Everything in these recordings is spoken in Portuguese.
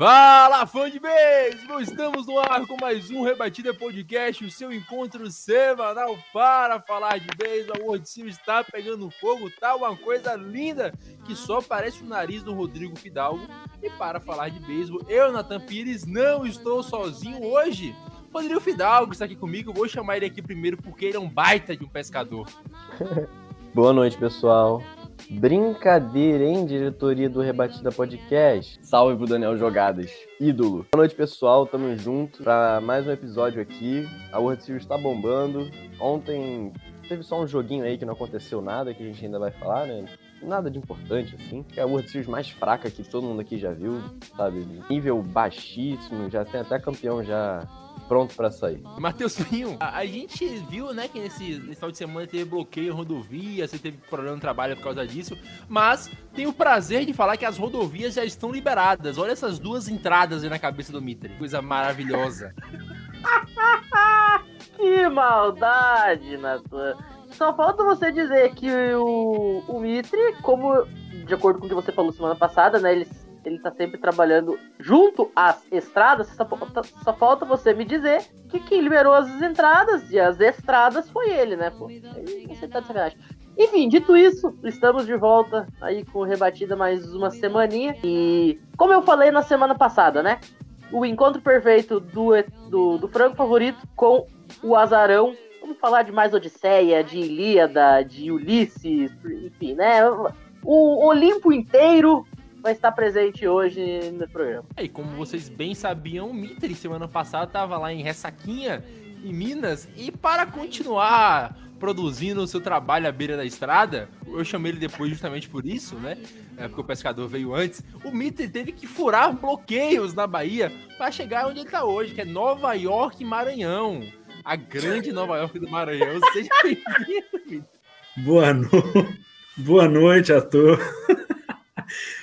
Fala, fã de beisebol! Estamos no ar com mais um Rebatida Podcast, o seu encontro semanal para falar de beisebol. A World Series está pegando fogo, tá uma coisa linda que só parece o nariz do Rodrigo Fidalgo. E para falar de beisebol, eu, Natan Pires, não estou sozinho hoje. Rodrigo Fidalgo está aqui comigo, vou chamar ele aqui primeiro porque ele é um baita de um pescador. Boa noite, pessoal. Brincadeira, hein, diretoria do Rebatida Podcast. Salve pro Daniel Jogadas, ídolo. Boa noite, pessoal. Tamo junto pra mais um episódio aqui. A World Series tá bombando. Ontem teve só um joguinho aí que não aconteceu nada, que a gente ainda vai falar, né? Nada de importante, assim. É a World Series mais fraca que todo mundo aqui já viu, sabe? Nível baixíssimo, já tem até campeão já pronto pra sair. Matheus Pinho, a, a gente viu, né, que nesse, nesse final de semana teve bloqueio em rodovia, você teve problema no trabalho por causa disso, mas tenho o prazer de falar que as rodovias já estão liberadas. Olha essas duas entradas aí na cabeça do Mitre. Coisa maravilhosa. Que maldade, Natan. Só falta você dizer que o, o Mitre, como de acordo com o que você falou semana passada, né? Ele, ele tá sempre trabalhando junto às estradas. Só, falta- só falta você me dizer que quem liberou as entradas e as estradas foi ele, né, pô? Você tá de. Enfim, dito isso, estamos de volta aí com rebatida mais uma semaninha. E como eu falei na semana passada, né? O encontro perfeito do, do, do frango favorito com o azarão. Vamos falar de mais Odisseia, de Ilíada, de Ulisses, enfim, né? O Olimpo inteiro vai estar presente hoje no programa. E como vocês bem sabiam, o Mitre semana passada estava lá em Ressaquinha, em Minas, e para continuar produzindo o seu trabalho à beira da estrada, eu chamei ele depois justamente por isso, né? É, porque o pescador veio antes. O Mitre teve que furar bloqueios na Bahia para chegar onde ele está hoje, que é Nova York e Maranhão. A grande Nova York do Maranhão. Seja bem-vindo, Mitre. Boa, no... Boa noite a todos.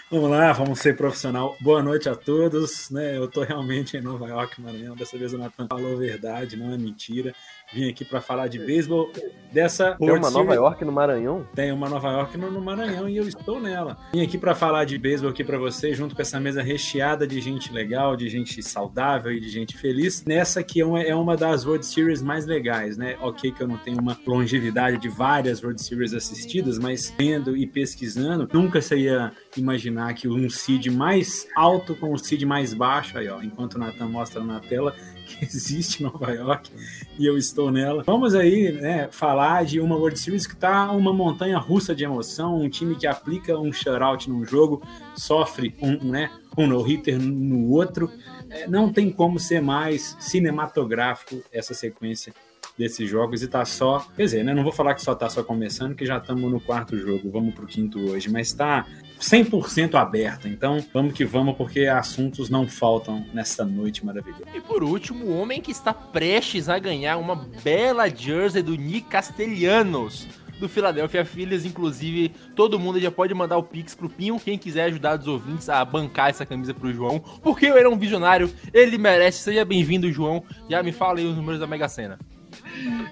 Vamos lá, vamos ser profissional. Boa noite a todos. Né? Eu estou realmente em Nova York, Maranhão. Dessa vez o Nathan falou verdade, não é mentira. Vim aqui para falar de beisebol. Dessa Tem World uma Nova Series- York no Maranhão? Tem uma Nova York no, no Maranhão e eu estou nela. Vim aqui para falar de beisebol aqui para vocês, junto com essa mesa recheada de gente legal, de gente saudável e de gente feliz. Nessa que é uma, é uma das World Series mais legais, né? Ok que eu não tenho uma longevidade de várias World Series assistidas, mas vendo e pesquisando, nunca seria imaginar que um seed mais alto com um seed mais baixo, aí ó, enquanto o Nathan mostra na tela que existe Nova York e eu estou nela. Vamos aí, né, falar de uma World Series que tá uma montanha russa de emoção, um time que aplica um shutout num jogo, sofre um, né, um no-hitter no outro. É, não tem como ser mais cinematográfico essa sequência desses jogos e tá só, quer dizer, né, não vou falar que só tá só começando, que já estamos no quarto jogo, vamos pro quinto hoje, mas tá 100% aberta. Então, vamos que vamos porque assuntos não faltam nessa noite maravilhosa. E por último, o homem que está prestes a ganhar uma bela jersey do Nick Castellanos. Do Philadelphia Phillies, inclusive, todo mundo já pode mandar o Pix pro Pinho, quem quiser ajudar os ouvintes a bancar essa camisa pro João, porque ele é um visionário, ele merece. Seja bem-vindo, João. Já me fala aí os números da Mega Sena.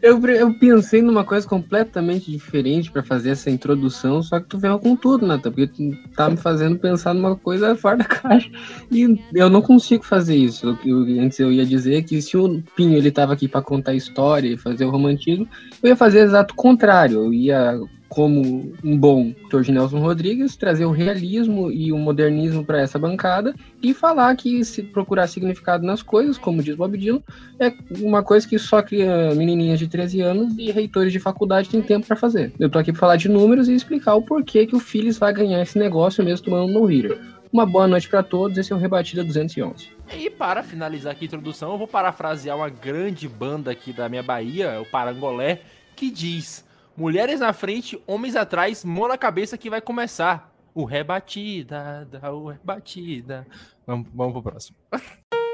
Eu, eu pensei numa coisa completamente diferente pra fazer essa introdução, só que tu veio com tudo, Nata, porque tu tá me fazendo pensar numa coisa fora da caixa. E eu não consigo fazer isso. O que antes eu ia dizer que se o Pinho ele tava aqui pra contar história e fazer o romantismo, eu ia fazer o exato contrário. Eu ia, como um bom Dr. Nelson Rodrigues, trazer o realismo e o modernismo pra essa bancada e falar que se procurar significado nas coisas, como diz Bob Dylan, é uma coisa que só cria menininhas de 13 anos e reitores de faculdade têm tempo pra fazer. Eu tô aqui pra falar de números e explicar o porquê que o Phillies vai ganhar esse negócio mesmo tomando no hitter. Uma boa noite pra todos, esse é o Rebatida 211. E para finalizar aqui a introdução, eu vou parafrasear uma grande banda aqui da minha Bahia, o Parangolé, que diz: Mulheres na frente, homens atrás, mão na cabeça que vai começar. O rebatida, o rebatida. Vamos, vamos pro próximo.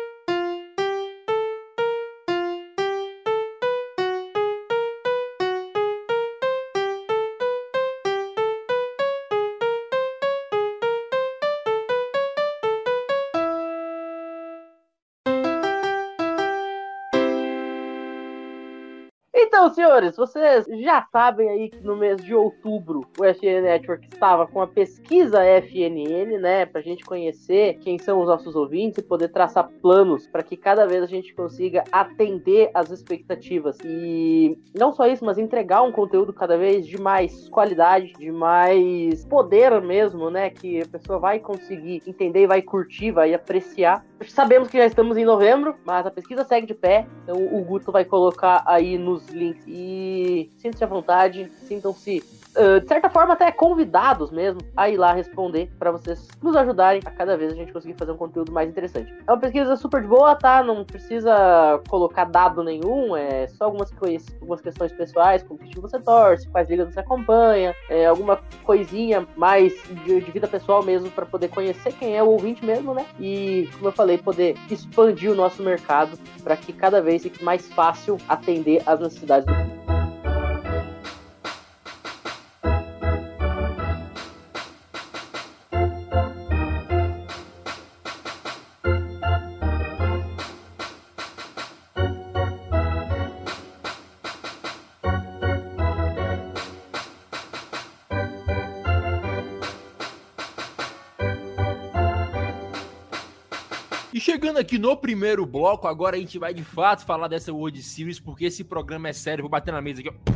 Então, senhores, vocês já sabem aí que no mês de outubro o FN Network estava com a pesquisa FNN, né, pra gente conhecer quem são os nossos ouvintes e poder traçar planos para que cada vez a gente consiga atender as expectativas. E não só isso, mas entregar um conteúdo cada vez de mais qualidade, de mais poder mesmo, né, que a pessoa vai conseguir entender vai curtir, vai apreciar. Sabemos que já estamos em novembro, mas a pesquisa segue de pé, então o Guto vai colocar aí nos links. E sintam-se à vontade, sintam-se, de certa forma, até convidados mesmo a ir lá responder para vocês nos ajudarem a cada vez a gente conseguir fazer um conteúdo mais interessante. É uma pesquisa super de boa, tá? Não precisa colocar dado nenhum, é só algumas, algumas questões pessoais, como que time você torce, quais ligas você acompanha, é, alguma coisinha mais de, de vida pessoal mesmo para poder conhecer quem é o ouvinte mesmo, né? E, como eu falei, poder expandir o nosso mercado para que cada vez fique mais fácil atender as necessidades do E aqui no primeiro bloco, agora a gente vai de fato falar dessa World Series, porque esse programa é sério. Vou bater na mesa aqui, ó.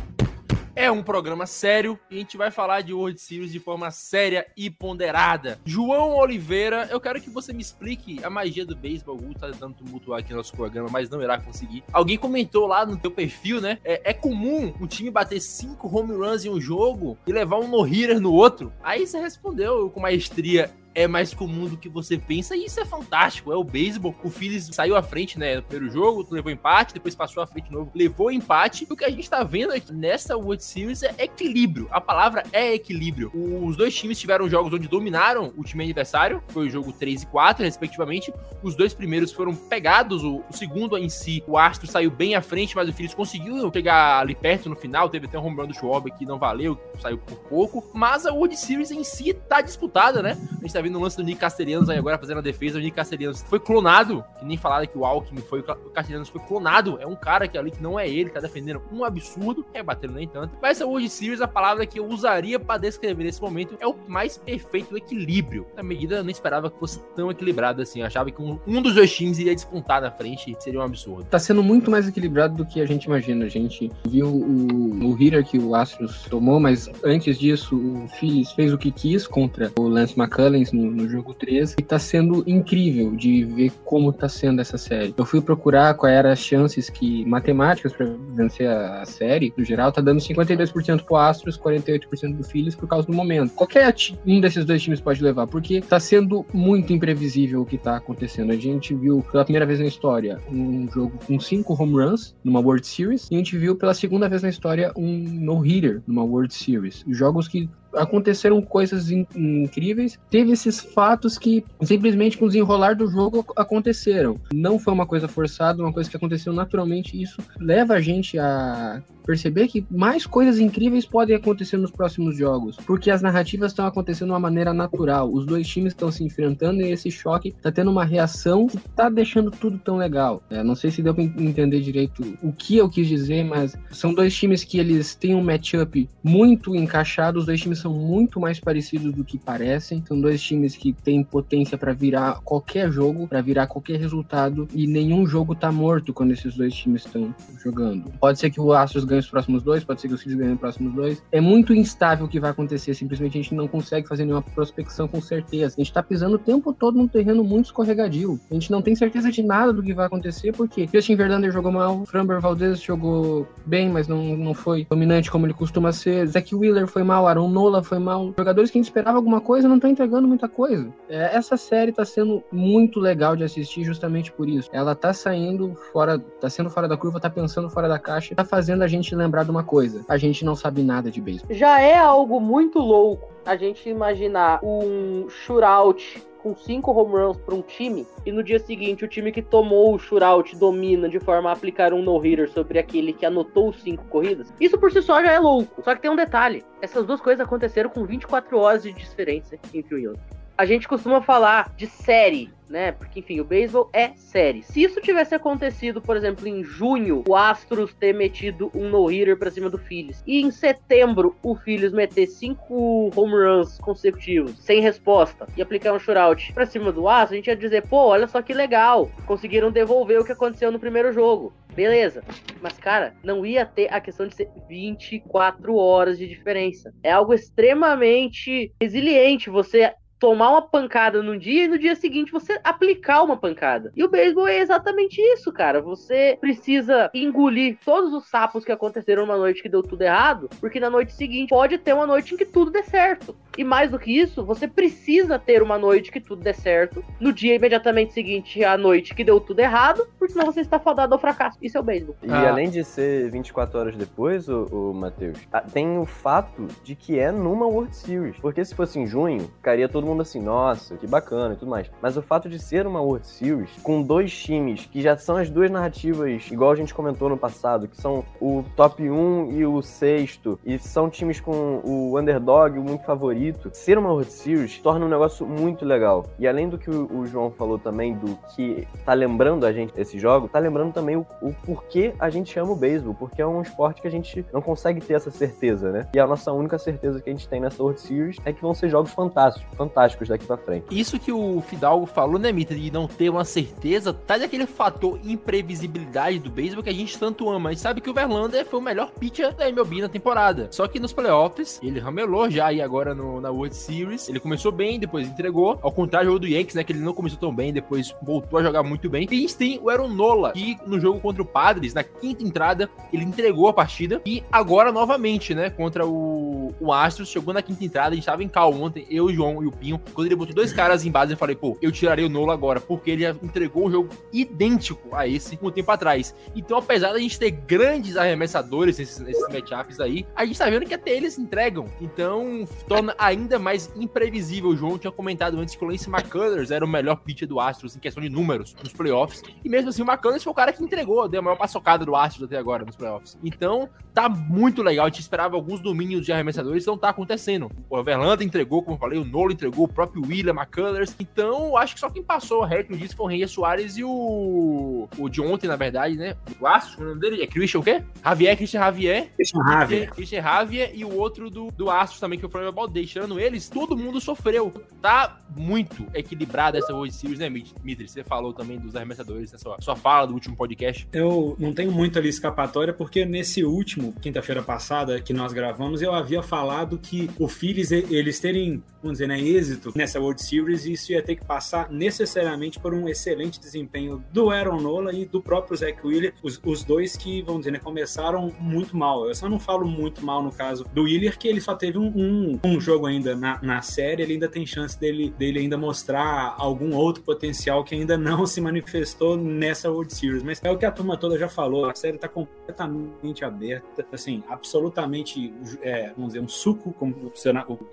É um programa sério e a gente vai falar de World Series de forma séria e ponderada. João Oliveira, eu quero que você me explique a magia do beisebol. O tá tentando tumultuar aqui no nosso programa, mas não irá conseguir. Alguém comentou lá no teu perfil, né? É, é comum um time bater cinco home runs em um jogo e levar um no-hitter no outro. Aí você respondeu com maestria é mais comum do que você pensa e isso é fantástico. É o beisebol. O Phillies saiu à frente, né, no primeiro jogo, levou empate, depois passou à frente de novo, levou empate. E o que a gente tá vendo aqui nessa World Series é equilíbrio. A palavra é equilíbrio. Os dois times tiveram jogos onde dominaram o time adversário, foi o jogo 3 e 4, respectivamente. Os dois primeiros foram pegados, o, o segundo em si, o Astro saiu bem à frente, mas o Phillies conseguiu chegar ali perto no final, teve até um home run do Schwab que não valeu, saiu por pouco. Mas a World Series em si tá disputada, né? A gente tá vendo o lance do Nick Castellanos aí agora fazendo a defesa. O Nick Castellanos foi clonado, que nem falaram que o Alckmin foi. O Castellanos foi clonado. É um cara que ali que não é ele, tá defendendo um absurdo. É batendo nem tanto. Mas essa World Series, a palavra que eu usaria para descrever nesse momento é o mais perfeito equilíbrio. Na medida, eu não esperava que fosse tão equilibrado assim. Eu achava que um, um dos dois times iria despontar na frente. Seria um absurdo. Tá sendo muito mais equilibrado do que a gente imagina. A gente viu o, o hitter que o Astros tomou, mas antes disso, o Phillies fez o que quis contra o Lance McCullers no, no jogo 3 e tá sendo incrível de ver como tá sendo essa série. Eu fui procurar quais eram as chances que matemáticas para vencer a, a, série, no geral, tá dando 52% pro Astros, 48% do Phillies por causa do momento. Qualquer um desses dois times pode levar, porque tá sendo muito imprevisível o que tá acontecendo. A gente viu pela primeira vez na história um jogo com cinco home runs numa World Series e a gente viu pela segunda vez na história um no-hitter numa World Series. Jogos que aconteceram coisas in incríveis. Teve esses fatos que simplesmente com o desenrolar do jogo aconteceram. Não foi uma coisa forçada, uma coisa que aconteceu naturalmente. Isso leva a gente a perceber que mais coisas incríveis podem acontecer nos próximos jogos, porque as narrativas estão acontecendo de uma maneira natural. Os dois times estão se enfrentando e esse choque está tendo uma reação que está deixando tudo tão legal. É, não sei se deu para entender direito o que eu quis dizer, mas são dois times que eles têm um matchup muito encaixado. Os dois times são muito mais parecidos do que parecem. São dois times que têm potência para virar qualquer jogo, para virar qualquer resultado e nenhum jogo tá morto quando esses dois times estão jogando. Pode ser que o Astros ganhe os próximos dois, pode ser que os Phillies ganhem os próximos dois. É muito instável o que vai acontecer, simplesmente a gente não consegue fazer nenhuma prospecção com certeza. A gente tá pisando o tempo todo num terreno muito escorregadio. A gente não tem certeza de nada do que vai acontecer, porque Justin Verlander jogou mal, Framber Valdez jogou bem, mas não, não foi dominante como ele costuma ser. Zach Wheeler foi mal, Aaron Nola Foi mal. Jogadores que a gente esperava alguma coisa não estão entregando muita coisa. É, essa série tá sendo muito legal de assistir justamente por isso. Ela tá saindo fora, tá sendo fora da curva, tá pensando fora da caixa, tá fazendo a gente lembrar de uma coisa. A gente não sabe nada de beisebol. Já é algo muito louco a gente imaginar um shootout com cinco home runs para um time e no dia seguinte o time que tomou o shootout domina de forma a aplicar um no-hitter sobre aquele que anotou cinco corridas, isso por si só já é louco. Só que tem um detalhe: essas duas coisas aconteceram com 24 horas de diferença entre um e outro. A gente costuma falar de série né? Porque, enfim, o beisebol é série. Se isso tivesse acontecido, por exemplo, em junho, o Astros ter metido um no-hitter pra cima do Phillies, e em setembro o Phillies meter cinco home runs consecutivos, sem resposta, e aplicar um shutout pra cima do Astros, a gente ia dizer, pô, olha só que legal, conseguiram devolver o que aconteceu no primeiro jogo. Beleza. Mas, cara, não ia ter a questão de ser 24 horas de diferença. É algo extremamente resiliente você tomar uma pancada num dia e no dia seguinte você aplicar uma pancada. E o beisebol é exatamente isso, cara. Você precisa engolir todos os sapos que aconteceram numa noite que deu tudo errado, porque na noite seguinte pode ter uma noite em que tudo dê certo. E mais do que isso, você precisa ter uma noite que tudo dê certo, no dia imediatamente seguinte à noite que deu tudo errado, porque senão você está fadado ao fracasso. Isso é o beisebol. E ah. além de ser 24 horas depois, o, o Matheus, tem o fato de que é numa World Series. Porque se fosse em junho, ficaria todo mundo assim, nossa, que bacana e tudo mais. Mas o fato de ser uma World Series, com dois times que já são as duas narrativas, igual a gente comentou no passado, que são o top 1 e o sexto, e são times com o underdog, o muito favorito, ser uma World Series torna um negócio muito legal. E além do que o, João falou também, do que tá lembrando a gente esse jogo, tá lembrando também o, o porquê a gente ama o beisebol, porque é um esporte que a gente não consegue ter essa certeza, né? E a nossa única certeza que a gente tem nessa World Series é que vão ser jogos fantásticos, fantásticos daqui pra frente. Isso que o Fidalgo falou, né, Mitra, de não ter uma certeza, tá daquele fator imprevisibilidade do beisebol que a gente tanto ama. Gente sabe que o Verlander foi o melhor pitcher da MLB na temporada. Só que nos playoffs, ele ramelou já e agora no, na World Series. Ele começou bem, depois entregou. Ao contrário do Yankees, né, que ele não começou tão bem, depois voltou a jogar muito bem. E a gente tem o Aaron Nola, que no jogo contra o Padres, na quinta entrada, ele entregou a partida. E agora, novamente, né, contra o, o Astros, chegou na quinta entrada, a gente tava em cal ontem, eu, o João e o Quando ele botou dois caras em base, eu falei, pô, eu tirarei o Nola agora, porque ele entregou um jogo idêntico a esse um tempo atrás. Então, apesar da gente ter grandes arremessadores nesses, nesses matchups aí, a gente tá vendo que até eles entregam. Então, torna ainda mais imprevisível. O João tinha comentado antes que o Lance McCullers era o melhor pitcher do Astros em questão de números nos playoffs. E mesmo assim, o McCullers foi o cara que entregou, deu a maior paçocada do Astros até agora nos playoffs. Então, tá muito legal. A gente esperava alguns domínios de arremessadores, não tá acontecendo. O Verlander entregou, como eu falei, o Nola entregou, o próprio William McCullers. Então, acho que só quem passou reto disso foi o Reyes Soares e o. O de ontem, na verdade, né? O Astros, o nome dele é Christian o quê? Javier, Christian Javier. Christian Javier. Christian Javier e o outro do, do Astros também, que foi o Flamengo Ball Deixando eles, todo mundo sofreu. Tá muito equilibrada essa World Series, né, Mitri? Você falou também dos arremessadores na sua, sua fala do último podcast. Eu não tenho muito ali escapatória, porque nesse último, quinta-feira passada, que nós gravamos, eu havia falado que o Phillies, eles terem, vamos dizer, né, êxito nessa World Series, isso ia ter que passar necessariamente por um excelente desempenho do Aaron Nola e do próprio Zach Wheeler, os, os dois que, vamos dizer, né, começaram muito mal. Eu só não falo muito mal no caso do Wheeler, que ele só teve um, um, um jogo ainda na, na série, ele ainda tem chance dele, dele ainda mostrar algum outro potencial que ainda não se manifestou nessa World Series. Mas é o que a turma toda já falou, a série está completamente aberta, assim, absolutamente, é, vamos dizer, um suco, como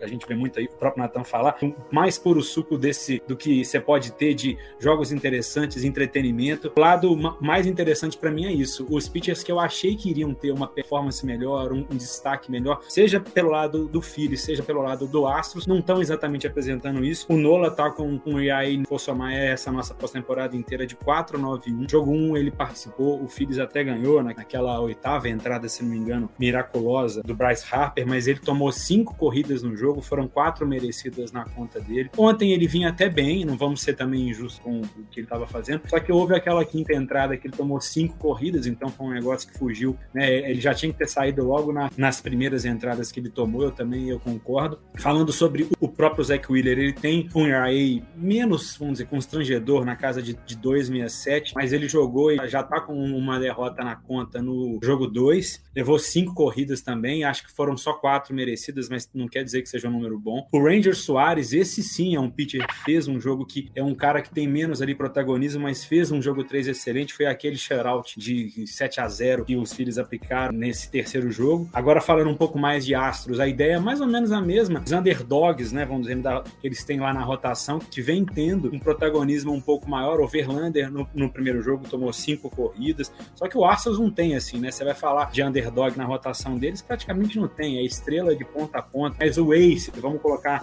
a gente vê muito aí, o próprio Nathan falar, mais puro suco desse do que você pode ter de jogos interessantes, entretenimento. O lado mais interessante para mim é isso. Os pitchers que eu achei que iriam ter uma performance melhor, um, um destaque melhor, seja pelo lado do Phillies, seja pelo lado do Astros, não estão exatamente apresentando isso. O Nola tá com um ERA, for somar essa nossa pós-temporada inteira de 4-9-1. Jogo 1 ele participou, o Phillies até ganhou naquela oitava entrada, se não me engano, miraculosa do Bryce Harper, mas ele tomou cinco corridas no jogo, foram quatro merecidas na conta dele. Ontem ele vinha até bem, não vamos ser também injustos com o que ele estava fazendo, só que houve aquela quinta entrada que ele tomou cinco corridas, então foi um negócio que fugiu, né? Ele já tinha que ter saído logo na, nas primeiras entradas que ele tomou, eu também eu concordo. Falando sobre o próprio Zach Wheeler, ele tem um ERA menos, vamos dizer, constrangedor na casa de, de 2,67, mas ele jogou e já tá com uma derrota na conta no jogo 2, levou cinco corridas também, acho que foram só quatro merecidas, mas não quer dizer que seja um número bom. O Ranger Soares, esse sim é um pitcher que fez um jogo que é um cara que tem menos ali protagonismo, mas fez um jogo 3 excelente, foi aquele shutout de 7 a 0 que os filhos aplicaram nesse terceiro jogo. Agora falando um pouco mais de Astros, a ideia é mais ou menos a mesma, os underdogs, né, vamos dizer, que eles têm lá na rotação, que vem tendo um protagonismo um pouco maior. O Verlander no, no primeiro jogo tomou cinco corridas, só que o Astros não tem assim, né? Você vai falar de underdog na rotação deles, praticamente não tem, é estrela de ponta a ponta. Mas o Ace, vamos colocar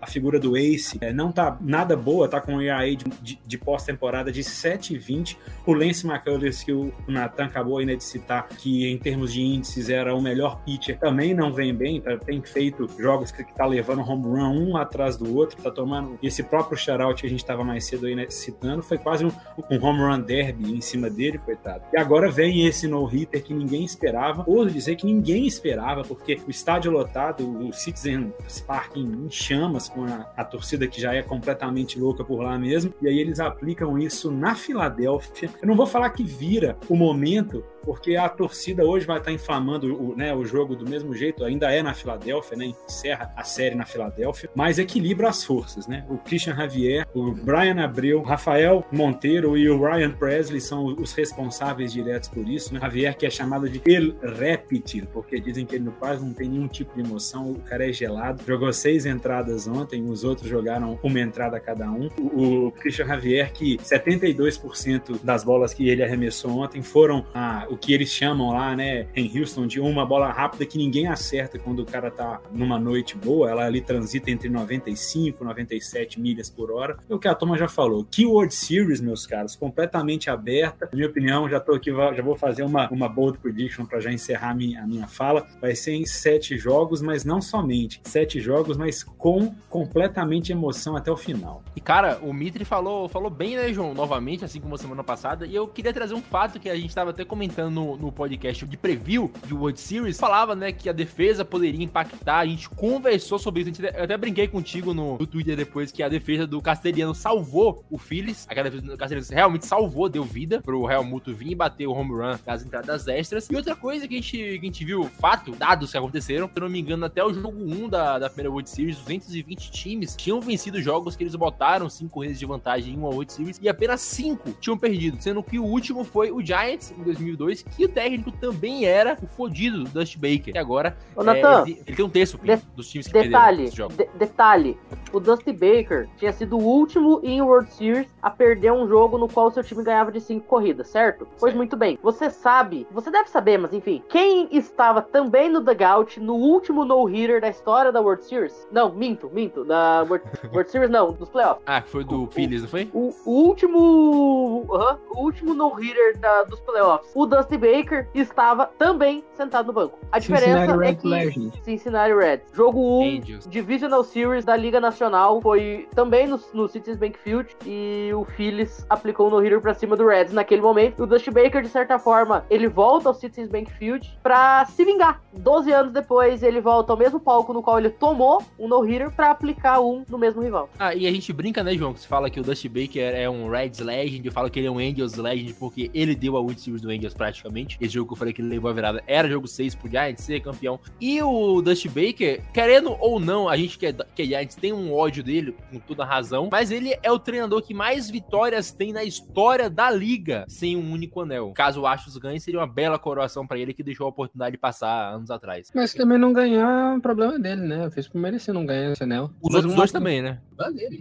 a figura do Ace, é, não tá nada boa, tá com um ERA de, de, de pós-temporada de 7,20. O Lance McCullers, que o Nathan acabou ainda de citar, que em termos de índices era o melhor pitcher, também não vem bem, tá, tem feito jogos que, que tá levando home run um atrás do outro, tá tomando esse próprio shutout que a gente estava mais cedo aí né, citando, foi quase um, um home run derby em cima dele, coitado. E agora vem esse no-hitter que ninguém esperava, ouso dizer que ninguém esperava, porque o estádio lotado, o Citizen Park em chamas, com a, a torcida que já é completamente louca por lá mesmo, e aí eles aplicam isso na Filadélfia. Eu não vou falar que vira o momento porque a torcida hoje vai estar inflamando o, né, o jogo do mesmo jeito, ainda é na Filadélfia, né, encerra a série na Filadélfia, mas equilibra as forças, né? O Christian Javier, o Brian Abreu, Rafael Monteiro e o Ryan Presley são os responsáveis diretos por isso, né? Javier que é chamado de El Reptil, porque dizem que ele quase não tem nenhum tipo de emoção, o cara é gelado, jogou seis entradas ontem, os outros jogaram uma entrada cada um. O, o Christian Javier que 72% das bolas que ele arremessou ontem foram a, o que eles chamam lá, né, em Houston, de uma bola rápida que ninguém acerta quando o cara tá numa noite boa, ela ali transita entre 95 e 97 milhas por hora. É o que a Toma já falou. Keyword Series, meus caros, completamente aberta. Na minha opinião, já tô aqui, já vou fazer uma, uma bold prediction para já encerrar a minha, a minha fala. Vai ser em sete jogos, mas não somente sete jogos, mas com completamente emoção até o final. E cara, o Mitri falou, falou bem, né, João, novamente, assim como semana passada, e eu queria trazer um fato que a gente estava até comentando no, no podcast de preview de World Series, falava, né, que a defesa poderia impactar. A gente conversou sobre isso. eu até brinquei contigo no, no Twitter depois que a defesa do Castelhano salvou o Phillies. Aquela defesa do Castelhano realmente salvou, deu vida pro Real Muto vir e bater o home run das entradas extras. E outra coisa que a gente, que a gente viu, fato, dados que aconteceram, se eu não me engano, até o jogo 1 da, da primeira World Series, 220 times tinham vencido jogos que eles botaram 5 corridas de vantagem em uma World Series e apenas 5 tinham perdido, sendo que o último foi o Giants em 2002 que o técnico também era o fodido do Dust Baker. E agora Ô, Nathan, é, ele, ele, tem um texto de, dos times que detalhe, perderam de, detalhe, o Dusty Baker tinha sido o último em World Series a perder um jogo no qual seu time ganhava de cinco corridas, certo? Pois muito bem. Você sabe, você deve saber, mas enfim, quem estava também no dugout no último no-hitter da história da World Series? Não, minto, minto. Da World, World Series não, dos playoffs. Ah, foi do Phillies, não foi? O, o último, uh -huh, o último no-hitter dos playoffs. O Dusty Baker estava também sentado no banco. A diferença Cincinnati é que Legend. Cincinnati Reds. Jogo 1, um, Divisional Series da Liga Nacional, foi também no, no Citizens Bank Field e o Phillies aplicou no hitter para cima do Reds naquele momento. O Dusty Baker, de certa forma, ele volta ao Citizens Bank Field para se vingar. 12 anos depois, ele volta ao mesmo palco no qual ele tomou um no-hitter para aplicar um no mesmo rival. Ah, e a gente brinca, né, João, que você fala que o Dusty Baker é um Reds Legend, eu falo que ele é um Angels Legend porque ele deu a World Series do Angels praticamente. Esse jogo que eu falei que ele levou a virada era jogo 6 pro Giants ser campeão. E o Dusty Baker, querendo ou não, a gente que é, que é Giants tem um ódio dele, com toda razão, mas ele é o treinador que mais vitórias tem na história da liga sem um único anel. Caso o Astros ganhe, seria uma bela coroação para ele que deixou a oportunidade de passar anos atrás. Mas também não ganhar é um problema dele, né? Fez por merecer não ganhar esse anel. Os mas outros dois também, né?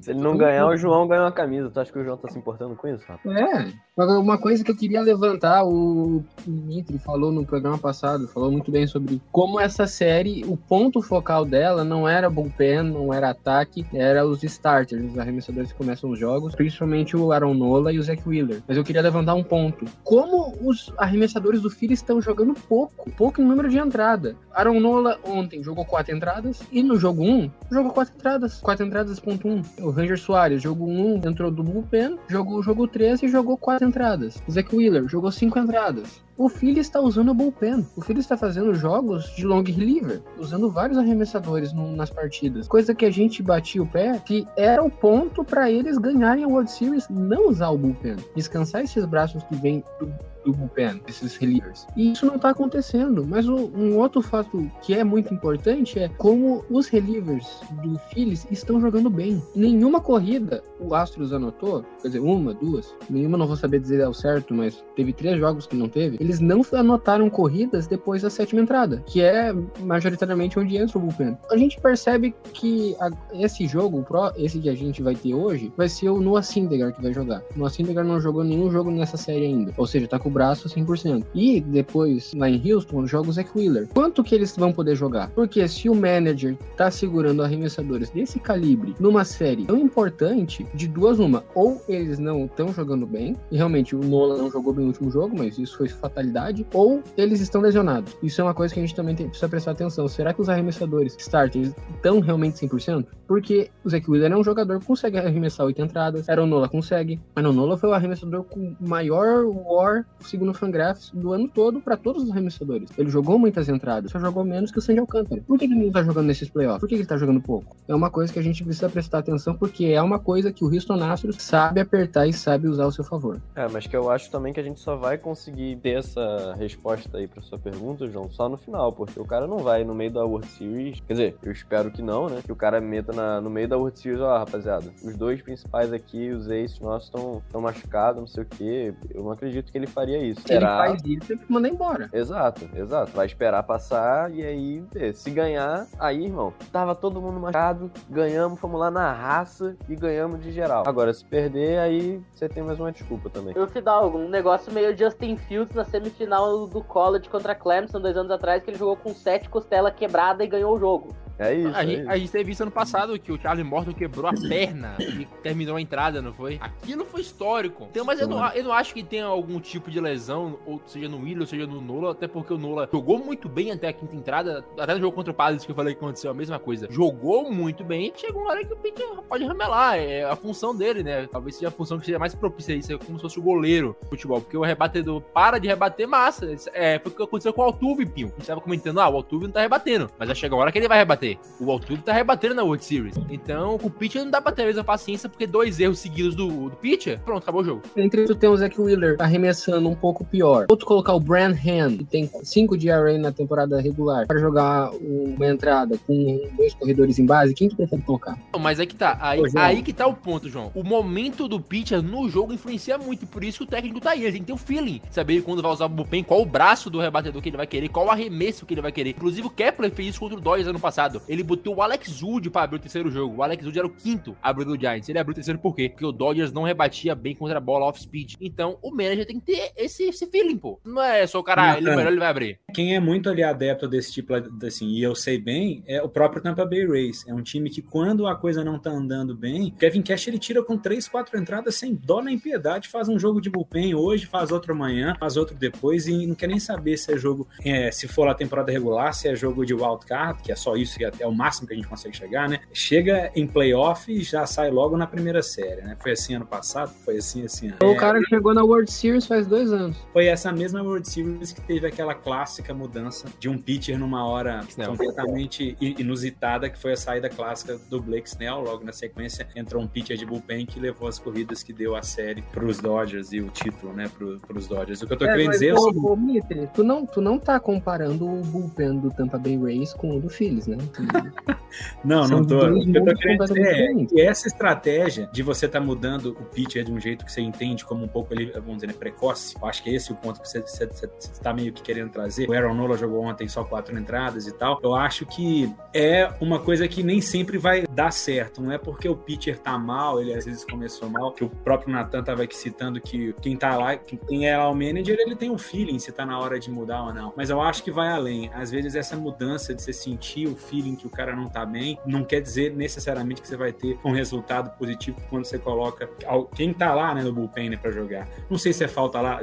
Se ele não ganhar, o João ganha uma camisa. Tu acha que o João tá se importando com isso, rapaz? É. Uma coisa que eu queria levantar, o Mitri falou no programa passado, falou muito bem sobre como essa série, o ponto focal dela não era bullpen, não era ataque, era os starters, os arremessadores que começam os jogos, principalmente o Aaron Nola e o Zach Wheeler. Mas eu queria levantar um ponto. Como os arremessadores do Phillies estão jogando pouco, pouco em número de entrada. Aaron Nola ontem jogou quatro entradas e no jogo um jogou quatro entradas, quatro entradas pontuadas pum. O Ranger Soares, jogo 1, entrou do bullpen, jogou o jogo 3 e jogou quatro entradas. O Zach Wheeler jogou cinco entradas. O Philly está usando o bullpen. O Philly está fazendo jogos de long reliever, usando vários arremessadores no- nas partidas. Coisa que a gente batia o pé, que era o ponto para eles ganharem a World Series, não usar o bullpen. Descansar esses braços que vêm do, do bullpen, esses relievers. E isso não está acontecendo. Mas o- um outro fato que é muito importante é como os relievers do Phillies estão jogando bem. Nenhuma corrida o Astros anotou, quer dizer, uma, duas, nenhuma não vou saber dizer ao certo, mas teve três jogos que não teve. Eles não anotaram corridas depois da sétima entrada, que é majoritariamente onde entra o bullpen. A gente percebe que a- esse jogo, o pró- esse que a gente vai ter hoje, vai ser o Noah Syndergaard que vai jogar. Noah Syndergaard não jogou nenhum jogo nessa série ainda, ou seja, tá com braço 100%. E depois, lá em Houston, joga o Zach Wheeler. Quanto que eles vão poder jogar? Porque se o manager tá segurando arremessadores desse calibre numa série tão importante, de duas uma, ou eles não estão jogando bem, e realmente o Nola não jogou bem no último jogo, mas isso foi fatalidade, ou eles estão lesionados. Isso é uma coisa que a gente também tem, precisa prestar atenção. Será que os arremessadores starters estão realmente 100%? Porque o Zach Wheeler é um jogador que consegue arremessar oito entradas, Aaron Nola consegue. Aaron Nola foi o arremessador com maior WAR, segundo o Fangraphs, do ano todo para todos os arremessadores. Ele jogou muitas entradas, só jogou menos que o Sandy Alcântara. Por que ele não tá jogando nesses playoffs? Por que ele tá jogando pouco? É uma coisa que a gente precisa prestar atenção, porque é uma coisa que o Houston Astros sabe apertar e sabe usar ao seu favor. É, mas que eu acho também que a gente só vai conseguir ter essa resposta aí pra sua pergunta, João, só no final, porque o cara não vai no meio da World Series. Quer dizer, eu espero que não, né? Que o cara meta na- no meio da World Series, ó, rapaziada, os dois principais aqui, os aces nossos estão machucados, não sei o quê. Eu não acredito que ele faria isso. Se ele Será? faz isso, tem que mandar embora. Exato, exato. Vai esperar passar e aí ver. Se ganhar, aí, irmão, tava todo mundo machucado, ganhamos, fomos lá na raça e ganhamos de geral. Agora, se perder, aí você tem mais uma desculpa também. Eu Fidalgo, um negócio meio Justin Fields na semifinal do college contra Clemson dois anos atrás, que ele jogou com sete costelas quebradas e ganhou o jogo. É isso. A é gente, isso. a gente teve isso ano passado, que o Charlie Morton quebrou a perna e terminou a entrada, não foi? Aquilo foi histórico. Então, mas eu não, eu não acho que tenha algum tipo de lesão, ou seja no Willian, ou seja no Nola, até porque o Nola jogou muito bem até a quinta entrada, até no jogo contra o Padres que eu falei que aconteceu a mesma coisa. Jogou muito bem, chegou uma hora que o pitcher pode ramelar, é a função dele, né? Talvez seja a função que seja mais propícia a isso, é como se fosse o goleiro do futebol, porque o rebatedor para de rebater massa. É, foi o que aconteceu com o Altuve, Pinho. A gente tava comentando, ah, o Altuve não tá rebatendo, mas já chega a hora que ele vai rebater. O Altuve tá rebatendo na World Series. Então, com o pitcher não dá pra ter a mesma paciência, porque dois erros seguidos do, do pitcher, pronto, acabou o jogo. Entre tu tem o Zach Wheeler arremessando um pouco pior. Outro colocar o Brand Hand, que tem 5 de ERA na temporada regular, para jogar uma entrada com dois corredores em base, quem tu prefere colocar? Não, Mas aí que tá, aí, Ô, João. aí que tá o ponto, João. O momento do pitcher no jogo influencia muito, por isso que o técnico tá aí. Ele tem que ter o feeling, saber quando vai usar o bullpen, qual o braço do rebatedor que ele vai querer, qual o arremesso que ele vai querer. Inclusive o Kepler fez isso contra o Dodgers ano passado. Ele botou o Alex Wood pra abrir o terceiro jogo. O Alex Wood era o quinto abriu do Giants. Ele abriu o terceiro por quê? Porque o Dodgers não rebatia bem contra a bola off-speed. Então o manager tem que ter esse, esse feeling, pô. Não é só o cara, ele é melhor, ele vai abrir. Quem é muito ali adepto desse tipo, assim, e eu sei bem, é o próprio Tampa Bay Rays. É um time que quando a coisa não tá andando bem, Kevin Cash ele tira com três, quatro entradas sem dó nem piedade, faz um jogo de bullpen hoje, faz outro amanhã, faz outro depois e não quer nem saber se é jogo, é, se for lá temporada regular, se é jogo de wild card, que é só isso, que é é o máximo que a gente consegue chegar, né? Chega em playoff e já sai logo na primeira série, né? Foi assim ano passado, foi assim esse ano. O cara chegou na World Series faz dois anos. Foi essa mesma World Series que teve aquela clássica mudança de um pitcher numa hora Snell. completamente inusitada, que foi a saída clássica do Blake Snell. Logo na sequência entrou um pitcher de bullpen que levou as corridas que deu a série pros Dodgers e o título, né, pro, pros Dodgers. O que eu tô É, querendo mas, dizer é o ô, seguinte, ô, Mitri, tu não, tu não tá comparando o bullpen do Tampa Bay Rays com o do Phillies, né? Não, São não tô. dois O que eu tô querendo dizer é que essa estratégia de você estar mudando o pitcher de um jeito que você entende como um pouco ele, vamos dizer, né, precoce. Eu acho que esse é o ponto que você, você, você tá meio que querendo trazer. O Aaron Nola jogou ontem só quatro entradas e tal. Eu acho que é uma coisa que nem sempre vai dar certo. Não é porque o pitcher tá mal, ele às vezes começou mal, que o próprio Nathan tava aqui citando que quem tá lá, quem é lá o manager, ele tem um feeling se tá na hora de mudar ou não. Mas eu acho que vai além. Às vezes essa mudança de você sentir o feeling feeling que o cara não tá bem, não quer dizer necessariamente que você vai ter um resultado positivo quando você coloca quem tá lá, né, no bullpen né, para jogar. Não sei se é falta lá,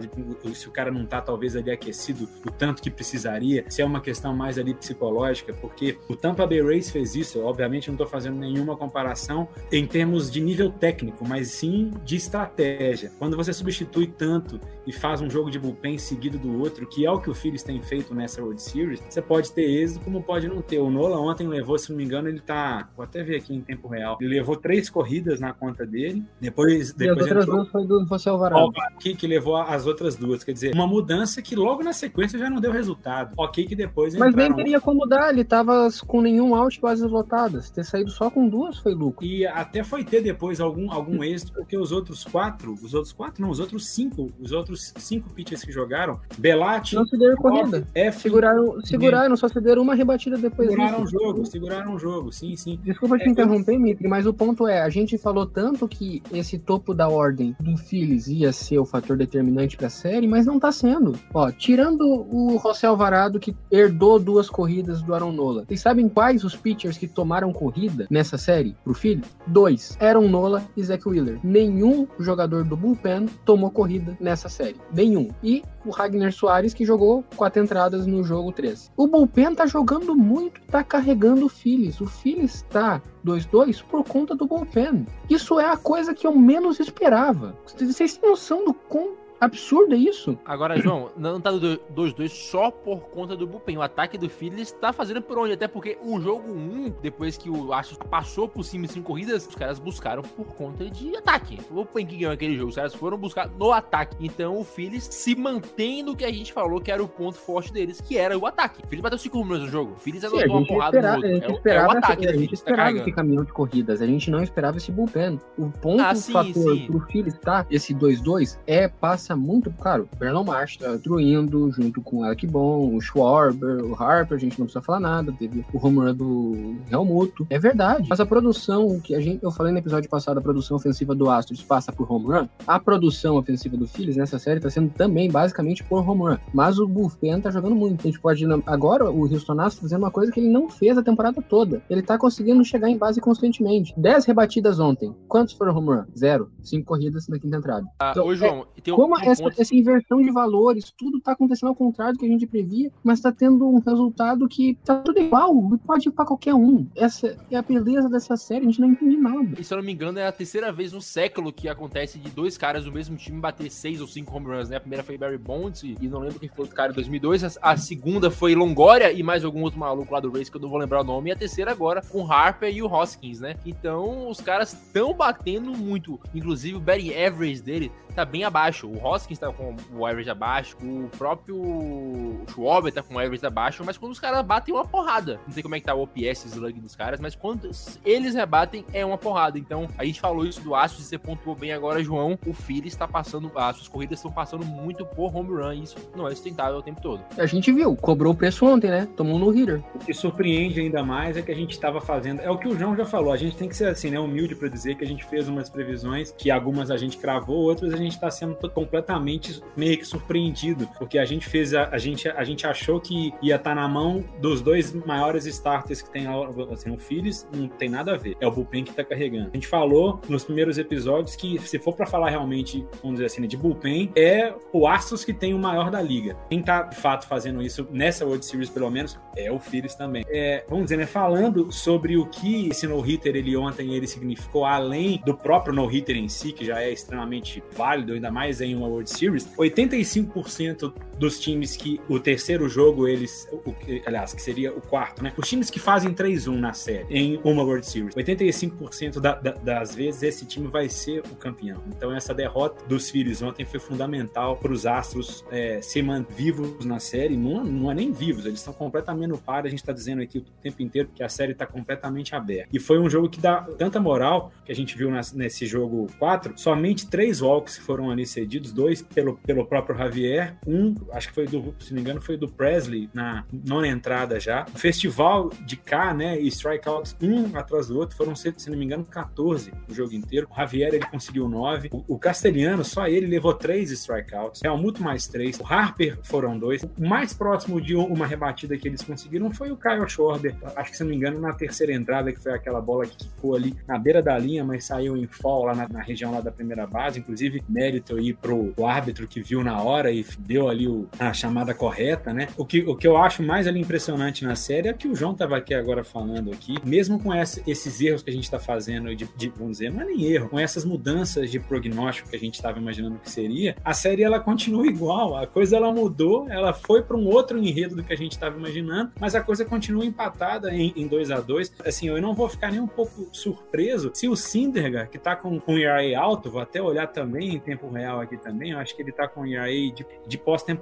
se o cara não tá talvez ali aquecido o tanto que precisaria, se é uma questão mais ali psicológica, porque o Tampa Bay Rays fez isso, obviamente não tô fazendo nenhuma comparação em termos de nível técnico, mas sim de estratégia. Quando você substitui tanto e faz um jogo de bullpen seguido do outro, que é o que o Phillies tem feito nessa World Series, você pode ter êxito como pode não ter. O Nola ontem levou, se não me engano, ele tá, vou até ver aqui em tempo real, ele levou três corridas na conta dele, depois... depois e as outras duas foi do José Alvarado. Aqui que levou as outras duas, quer dizer, uma mudança que logo na sequência já não deu resultado. Ok que depois Mas nem teria como dar, ele tava com nenhum out bases lotadas, ter saído só com duas foi lucro. E até foi ter depois algum, algum êxito, porque os outros quatro, os outros quatro não, os outros cinco, os outros cinco pitchers que jogaram, Belatti... Não se deram corrida. F, seguraram, seguraram, só se deram uma rebatida depois Seguraram o jogo, seguraram o jogo, sim, sim. Desculpa te é, interromper, eu... Mitri, mas o ponto é, a gente falou tanto que esse topo da ordem do Phillies ia ser o fator determinante para a série, mas não tá sendo. Ó, tirando o José Alvarado, que herdou duas corridas do Aaron Nola. Vocês sabem quais os pitchers que tomaram corrida nessa série pro Phillies? Dois. Aaron Nola e Zach Wheeler. Nenhum jogador do bullpen tomou corrida nessa série. Nenhum. E o Ragnar Soares, que jogou quatro entradas no jogo 3. O bullpen tá jogando muito, tá carregando o Phillies. O Phillies tá 2-2 por conta do bullpen. Isso é a coisa que eu menos esperava. Vocês têm noção do quão absurdo é isso. Agora, João, não tá 2-2 só por conta do bullpen. O ataque do Phillies tá fazendo por onde? Até porque o jogo 1, depois que o Astros passou por cima em 5 corridas, os caras buscaram por conta de ataque. O bullpen que ganhou aquele jogo, os caras foram buscar no ataque. Então o Phillies se mantém no que a gente falou que era o ponto forte deles, que era o ataque. O Phillies bateu 5 números no jogo. O Phillies adotou uma porrada esperava, no outro. Esperava, é, o ataque a gente esperava tá esse caminhão de corridas. A gente não esperava esse bullpen. O ponto ah, sim, fator sim. pro Phillies tá, esse 2-2, é, passa muito, claro, o Bernal Marsh tá destruindo, junto com o Alec Bon, o Schwarber, o Harper, a gente não precisa falar nada, teve o home run do Helmuto. É verdade. Mas a produção que a gente, eu falei no episódio passado, a produção ofensiva do Astros passa por home run. A produção ofensiva do Phillies nessa série tá sendo também basicamente por home run. Mas o bullpen tá jogando muito. A gente pode agora o Houston Astros tá fazendo uma coisa que ele não fez a temporada toda. Ele tá conseguindo chegar em base constantemente. 10 rebatidas ontem. Quantos foram home run? Zero. Cinco corridas na quinta entrada. Ah, então, ô, João, é, como um essa, essa inversão de valores, tudo tá acontecendo ao contrário do que a gente previa, mas tá tendo um resultado que tá tudo igual, pode ir pra qualquer um. Essa é a beleza dessa série, a gente não entende nada. E se eu não me engano, é a terceira vez no século que acontece de dois caras do mesmo time bater seis ou cinco home runs, né? A primeira foi Barry Bonds, e não lembro quem foi o cara em 2002. A, segunda foi Longoria e mais algum outro maluco lá do Race que eu não vou lembrar o nome. E a terceira agora com Harper e o Hoskins, né? Então os caras estão batendo muito. Inclusive o Barry average dele tá bem abaixo. O Hoskins tá com o average abaixo, o próprio Schwarber tá com o average abaixo, mas quando os caras batem é uma porrada. Não sei como é que tá o OPS slug dos caras, mas quando eles rebatem é uma porrada. Então, a gente falou isso do Astros, você pontuou bem agora, João. O Phillies está passando, as suas corridas estão passando muito por home run, e isso não é sustentável o tempo todo. A gente viu, cobrou o preço ontem, né? Tomou no hitter. O que surpreende ainda mais é que a gente estava fazendo, é o que o João já falou, a gente tem que ser assim, né, humilde para dizer que a gente fez umas previsões que algumas a gente cravou, outras a gente está sendo completamente meio que surpreendido, porque a gente fez, a, a gente, a gente achou que ia estar tá na mão dos dois maiores starters que tem, assim, o Phillies não tem nada a ver, é o bullpen que tá carregando. A gente falou nos primeiros episódios que se for para falar realmente, vamos dizer assim, de bullpen, é o Astros que tem o maior da liga. Quem tá de fato fazendo isso nessa World Series pelo menos é o Phillies também. É, vamos dizer, né, falando sobre o que esse no-hitter ele ontem ele significou além do próprio no-hitter em si, que já é extremamente válido, ainda mais em uma World Series, 85% dos times que o terceiro jogo eles, o, aliás, que seria o quarto, né? Os times que fazem 3-1 na série em uma World Series, 85% da, da, das vezes esse time vai ser o campeão. Então essa derrota dos Phillies ontem foi fundamental para os Astros é, se manter vivos na série. Não, não é nem vivos, eles estão completamente no par. A gente está dizendo aqui o tempo inteiro que a série está completamente aberta. E foi um jogo que dá tanta moral que a gente viu nas, nesse jogo 4. Somente três walks foram ali cedidos, dois pelo, pelo próprio Javier, um acho que foi do, se não me engano, foi do Presley na nona entrada já. O festival de cá, né, e strikeouts um atrás do outro, foram, se não me engano, 14 o jogo inteiro. O Javier, ele conseguiu 9. O, o Castelhano, só ele levou 3 strikeouts. É muito mais 3. O Harper foram 2. O mais próximo de uma rebatida que eles conseguiram foi o Kyle Schorber. Acho que, se não me engano, na terceira entrada, que foi aquela bola que ficou ali na beira da linha, mas saiu em fall lá na, na região lá da primeira base. Inclusive, mérito aí pro árbitro que viu na hora e deu ali o, a chamada correta, né? O que, o que eu acho mais ali impressionante na série é que o João tava aqui agora falando aqui, mesmo com esses erros que a gente tá fazendo de, de, vamos dizer, não é nem erro, com essas mudanças de prognóstico que a gente estava imaginando que seria, a série ela continua igual, a coisa ela mudou, ela foi para um outro enredo do que a gente estava imaginando, mas a coisa continua empatada em 2 a 2 Assim, eu não vou ficar nem um pouco surpreso se o Sinderga, que tá com, com ERA alto, vou até olhar também em tempo real aqui também, eu acho que ele tá com ERA de, de pós-temporada,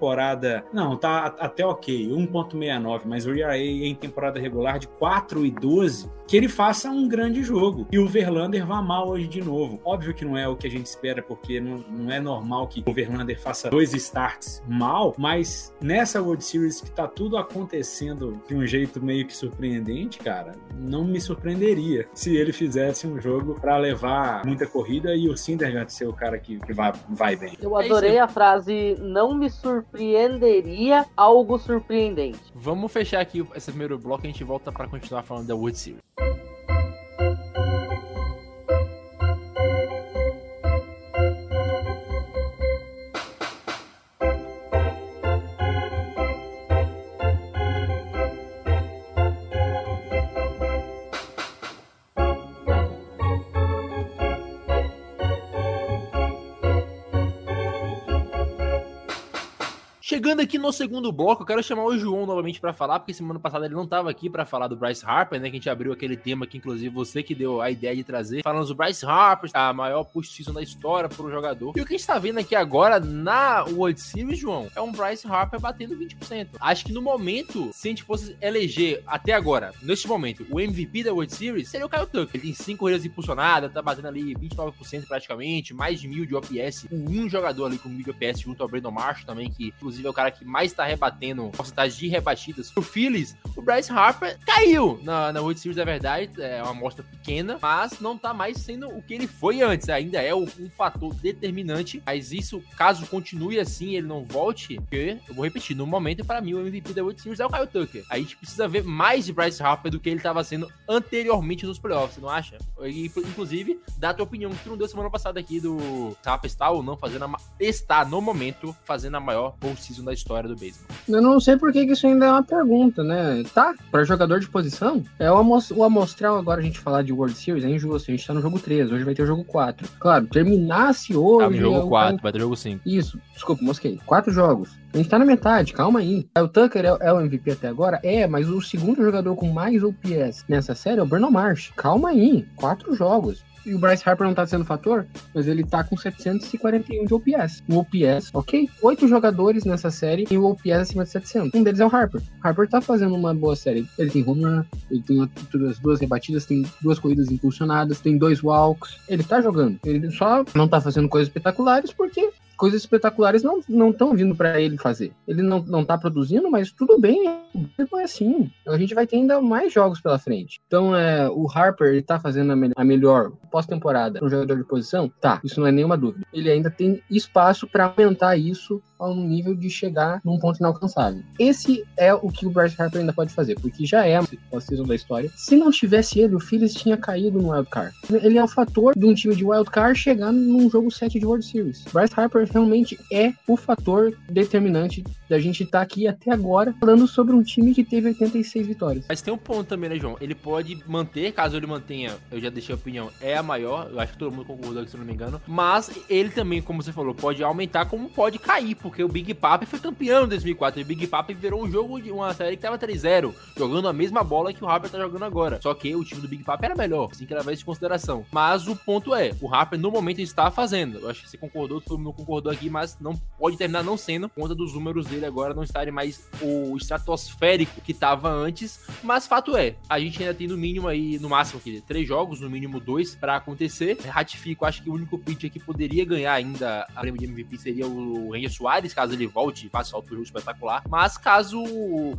não, tá até ok, 1.69, mas o ERA em temporada regular de 4 e 12, que ele faça um grande jogo. E o Verlander vá mal hoje de novo. Óbvio que não é o que a gente espera, porque não, não é normal que o Verlander faça dois starts mal, mas nessa World Series que tá tudo acontecendo de um jeito meio que surpreendente, cara, não me surpreenderia se ele fizesse um jogo para levar muita corrida e o Syndergaard ser o cara que, que vai, vai bem. Eu adorei a frase não me surpreenderia algo surpreendente. Vamos fechar aqui esse primeiro bloco e a gente volta para continuar falando da World Series. Aqui no segundo bloco, eu quero chamar o João novamente para falar, porque semana passada ele não estava aqui para falar do Bryce Harper, né? Que a gente abriu aquele tema que, inclusive, você que deu a ideia de trazer, falando do Bryce Harper, a maior post-season da história para o jogador. E o que a gente está vendo aqui agora na World Series, João, é um Bryce Harper batendo 20%. Acho que no momento, se a gente fosse eleger até agora, neste momento, o MVP da World Series, seria o Kyle Tucker. Ele tem 5 corridas impulsionadas, tá batendo ali 29% praticamente, mais de mil de OPS, um jogador ali com mil de OPS junto ao Brandon Marshall também, que inclusive é o cara que mais tá rebatendo porcentagem de rebatidas. O Phillies, o Bryce Harper caiu na, na World Series, é verdade, é uma amostra pequena, mas não tá mais sendo o que ele foi antes. Ainda é um fator determinante, mas isso, caso continue assim, ele não volte, porque, eu vou repetir, no momento, para mim, o MVP da World Series é o Kyle Tucker. A gente precisa ver mais de Bryce Harper do que ele tava sendo anteriormente nos playoffs, não acha? E, inclusive, dá a tua opinião, que tu não deu semana passada aqui do Harper está ou não fazendo a, está, no momento, fazendo a maior postseason da história do beisebol. Eu não sei por que isso ainda é uma pergunta, né? Tá, para jogador de posição, é o, amos o amostral agora a gente falar de World Series, é injusto. A gente tá no jogo 3, hoje vai ter o jogo 4. Claro, terminasse hoje. Tá no jogo é 4, vai ter jogo 5. Isso, desculpa, mosquei. Quatro jogos. A gente tá na metade, calma aí. O Tucker é, é, o MVP até agora? É, mas o segundo jogador com mais OPS nessa série é o Bruno Marsh. Calma aí, quatro jogos. E o Bryce Harper não tá sendo fator, mas ele tá com 741 de OPS. O OPS, ok? Oito jogadores nessa série e o OPS acima de 700. Um deles é o Harper. O Harper tá fazendo uma boa série. Ele tem home run, ele tem outras duas rebatidas, tem duas corridas impulsionadas, tem dois walks. Ele tá jogando. Ele só não tá fazendo coisas espetaculares porque coisas espetaculares não estão vindo para ele fazer. Ele não, não tá produzindo, mas tudo bem, é assim. A gente vai ter ainda mais jogos pela frente. Então, é, o Harper, ele tá fazendo a, me a melhor pós-temporada um jogador de posição? Tá, isso não é nenhuma dúvida. Ele ainda tem espaço para aumentar isso a um nível de chegar num ponto inalcançável. Esse é o que o Bryce Harper ainda pode fazer, porque já é a season da história. Se não tivesse ele, o Phillies tinha caído no Wild Card. Ele é o fator de um time de Wild Card chegar num jogo 7 de World Series. Bryce Harper realmente é o fator determinante da gente estar tá aqui até agora falando sobre um time que teve 86 vitórias. Mas tem um ponto também, né, João? Ele pode manter, caso ele mantenha, eu já deixei a opinião, é a maior, eu acho que todo mundo concordou aqui, se não me engano, mas ele também, como você falou, pode aumentar como pode cair, porque o Big Papi foi campeão em 2004. E o Big Papi virou um jogo de uma série que tava 3-0, jogando a mesma bola que o Harper tá jogando agora. Só que o time do Big Papi era melhor, assim que levar isso em consideração. Mas o ponto é, o Harper no momento está fazendo. Eu acho que você concordou, todo mundo concordou aqui, mas não pode terminar não sendo, conta dos números dele agora não estarem mais o estratosférico que tava antes. Mas fato é, a gente ainda tem no mínimo aí, no máximo aqui, três jogos, no mínimo dois para acontecer. Ratifico, acho que o único pitcher que poderia ganhar ainda a prêmio de MVP seria o Ranger Soares caso ele volte e faça outro jogo espetacular. Mas caso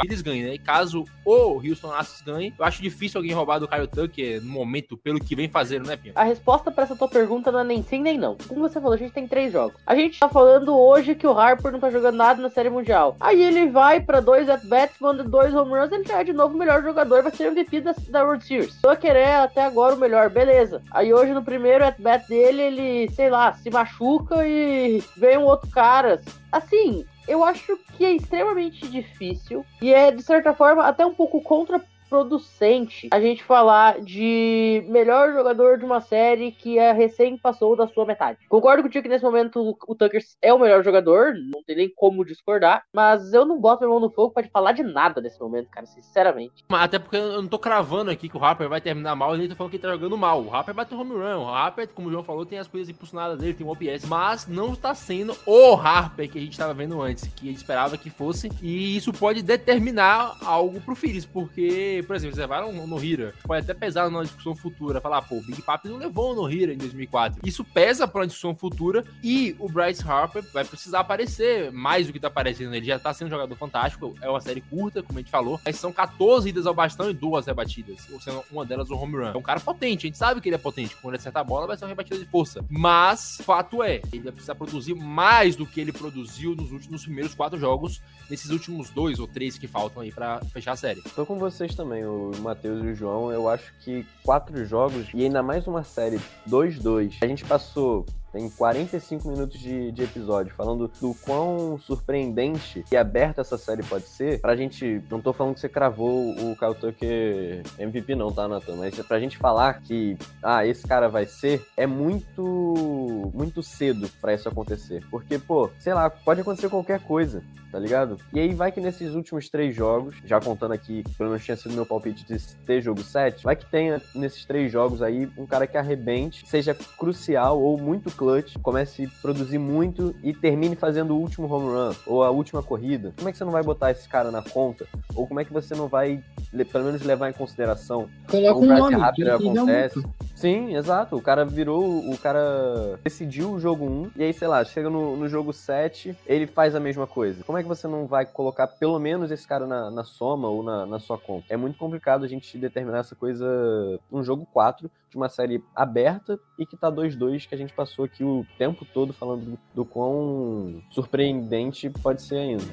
eles ganhem, né? Caso o Houston Astros ganhe, eu acho difícil alguém roubar do Kyle Tucker no momento, pelo que vem fazendo, né, Pinho? A resposta pra essa tua pergunta não é nem sim nem não. Como você falou, a gente tem três jogos. A gente tá falando hoje que o Harper não tá jogando nada na Série Mundial. Aí ele vai pra dois at-bats, manda dois home runs, ele é de novo o melhor jogador, vai ser MVP da, da World Series. Tô querer até agora o melhor, beleza. Aí hoje no primeiro at-bat dele, ele, sei lá, se machuca e vem um outro cara. Assim, eu acho que é extremamente difícil e é, de certa forma, até um pouco contra producente a gente falar de melhor jogador de uma série que é recém passou da sua metade. Concordo contigo que nesse momento o Tucker é o melhor jogador, não tem nem como discordar, mas eu não boto meu mão no fogo te falar de nada nesse momento, cara, sinceramente. Até porque eu não tô cravando aqui que o Harper vai terminar mal, nem tô falando que ele tá jogando mal. O Harper bateu home run, o Harper, como o João falou, tem as coisas impulsionadas dele, tem um OPS, mas não está sendo o Harper que a gente tava vendo antes, que esperava que fosse, e isso pode determinar algo pro Phillies, porque por exemplo, você vai no, no Hira, pode até pesar numa discussão futura, falar, pô, o Big Papi não levou no Hira em 2004. Isso pesa pra uma discussão futura e o Bryce Harper vai precisar aparecer mais do que tá aparecendo. Ele já tá sendo um jogador fantástico, é uma série curta, como a gente falou, mas são 14 idas ao bastão e duas rebatidas, ou sendo uma delas o home run. É um cara potente, a gente sabe que ele é potente. Quando ele acertar a bola, vai ser uma rebatida de força. Mas, fato é, ele vai precisar produzir mais do que ele produziu nos últimos primeiros quatro jogos, nesses últimos dois ou três que faltam aí para fechar a série. Tô com vocês também, o Matheus e o João. Eu acho que quatro jogos e ainda mais uma série 2-2. A gente passou tem 45 minutos de, de, episódio, falando do quão surpreendente e aberta essa série pode ser. Pra gente. Não tô falando que você cravou o Kyle Tucker MVP, não, tá, Nathan? Mas pra gente falar que, ah, esse cara vai ser, é muito. muito cedo para isso acontecer. Porque, pô, sei lá, pode acontecer qualquer coisa tá ligado? E aí vai que nesses últimos três jogos, já contando aqui, pelo menos tinha sido meu palpite de ter jogo 7, vai que tenha nesses três jogos aí um cara que arrebente, seja crucial ou muito clutch, comece a produzir muito e termine fazendo o último home run ou a última corrida. Como é que você não vai botar esse cara na conta? Ou como é que você não vai, pelo menos, levar em consideração? Coloca um nome, que acontece. Sim, exato. O cara virou, o cara decidiu o jogo 1 e aí, sei lá, chega no, no jogo 7, ele faz a mesma coisa. Como é que você não vai colocar pelo menos esse cara na, na soma ou na, na sua conta? É muito complicado a gente determinar essa coisa num jogo 4 de uma série aberta e que tá 2-2, que a gente passou aqui o tempo todo falando do, do quão surpreendente pode ser ainda.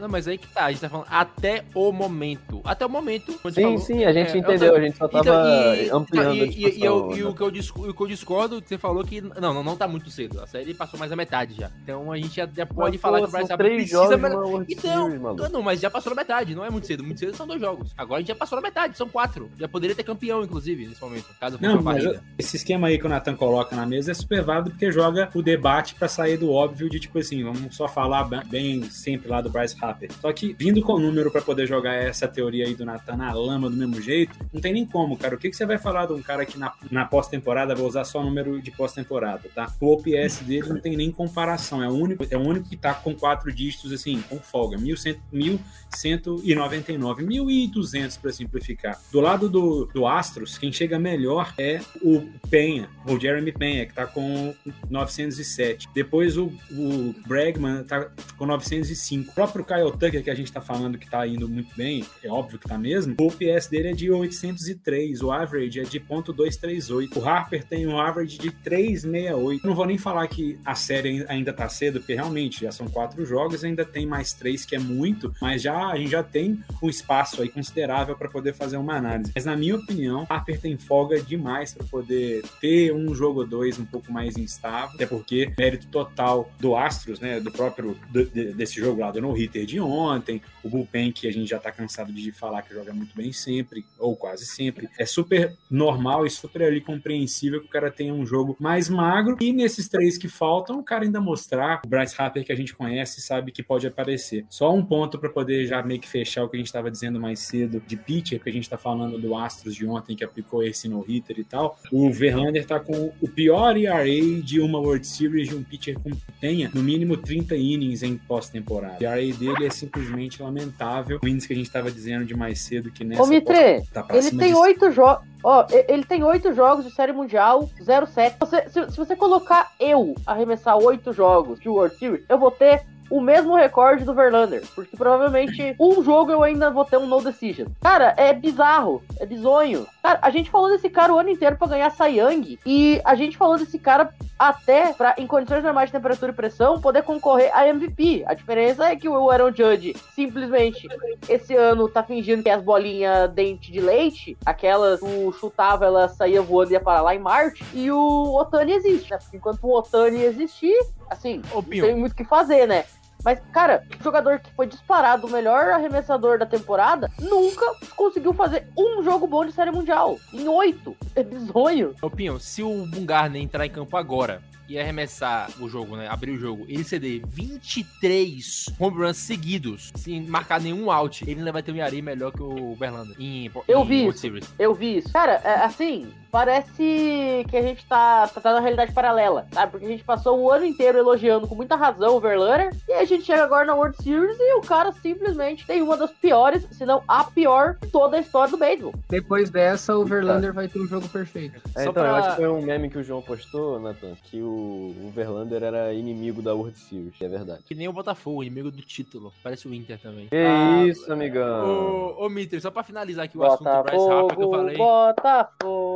Não, mas aí que tá, a gente tá falando até o momento. Até o momento. Sim, falou, sim, a gente é, entendeu, a gente só tava então, e, ampliando e, a discussão. E, eu, e, o, que eu, o que eu discordo, você falou que não, não, não tá muito cedo. A série passou mais da metade já. Então a gente já, já pode mas, falar pô, que o Bryce Harper precisa... Mas... Então, Series, não, mas já passou na metade, não é muito cedo. Muito cedo são dois jogos. Agora a gente já passou na metade, são quatro. Já poderia ter campeão, inclusive, nesse momento, caso fosse não, barriga. Esse esquema aí que o Nathan coloca na mesa é super válido porque joga o debate para sair do óbvio de tipo assim, vamos só falar bem sempre lá do Bryce Harper. Só que vindo com o número para poder jogar essa teoria aí do Nathan na lama do mesmo jeito, não tem nem como, cara. O que, que você vai falar de um cara que na, na pós-temporada vai usar só o número de pós-temporada, tá? O OPS dele não tem nem comparação. É o único, é o único que tá com quatro dígitos assim, com folga. 1199, 1.200 para simplificar. Do lado do, do Astros, quem chega melhor é o Penha, o Jeremy Penha, que está com 907. Depois o, o Bregman está com 905. O próprio Kyle Tucker, que a gente está falando que está indo muito bem, é óbvio que está mesmo, o OPS dele é de 803, o average é de .238. O Harper tem um average de 368. Não vou nem falar que a série ainda está cedo, porque realmente já são quatro jogos, ainda tem mais três, que é muito, mas já a gente já tem um espaço aí considerável para poder fazer uma análise. Mas na minha opinião, Harper tem folga demais para poder ter um jogo 2 um pouco mais instável, até porque mérito total do Astros, né, do próprio do, desse jogo lá do no hitter de ontem, o bullpen que a gente já tá cansado de falar que joga muito bem sempre ou quase sempre, é super normal e super ali compreensível que o cara tenha um jogo mais magro e nesses três que faltam, o cara ainda mostrar o Bryce Harper que a gente conhece sabe que pode aparecer. Só um ponto para poder já meio que fechar o que a gente estava dizendo mais cedo de pitcher, porque a gente está falando do Astros de ontem que aplicou esse no hitter e tal. O Verlander está com o pior ERA de uma World Series de um pitcher que tenha no mínimo 30 innings em pós-temporada. O ERA dele é simplesmente lamentável. O índice que a gente estava dizendo de mais cedo que nessa Ô, Mitre, tá ele tem oito de... jogos. Ó, ele tem oito jogos de série mundial, 0-7. se, se, você colocar eu arremessar oito jogos de World Series, eu vou ter o mesmo recorde do Verlander. Porque provavelmente um jogo eu ainda vou ter um no decision. Cara, é bizarro. É bizonho. Cara, a gente falou desse cara o ano inteiro pra ganhar Young. E a gente falou desse cara até pra, em condições normais de temperatura e pressão, poder concorrer a MVP. A diferença é que o Aaron Judge simplesmente esse ano tá fingindo que as bolinhas dente de leite, aquelas tu chutava, ela saía voando e ia parar lá em Marte. E o Otani existe, né? Porque enquanto o Otani existir, assim, Ô, não tem muito o que fazer, né? Mas, cara, o jogador que foi disparado o melhor arremessador da temporada nunca conseguiu fazer um jogo bom de série mundial. Em oito. É bizonho. Ô, Pinho, se o Bungarner entrar em campo agora e arremessar o jogo, né? Abrir o jogo, ele ceder 23 home runs seguidos, sem marcar nenhum out, ele ainda vai ter um Yari melhor que o Verlander. Em, Eu em vi World isso. Series. Eu vi isso. Cara, é, assim, parece que a gente tá, tá, tá na realidade paralela, sabe? Porque a gente passou o ano inteiro elogiando com muita razão o Verlander, e a gente chega agora na World Series e o cara simplesmente tem uma das piores, se não a pior, de toda a história do beisebol. Depois dessa, o Verlander vai ter um jogo perfeito. É, Só então, eu pra- acho que foi um meme que o João postou, Nathan, que o, o Verlander era inimigo da World Series, é verdade. Que nem o Botafogo, inimigo do título. Parece o Inter também. Que Ah, isso, amigão. Ô, ô Mitre, só pra finalizar aqui o assunto do Bryce Harper que eu Botafogo, falei. Botafogo.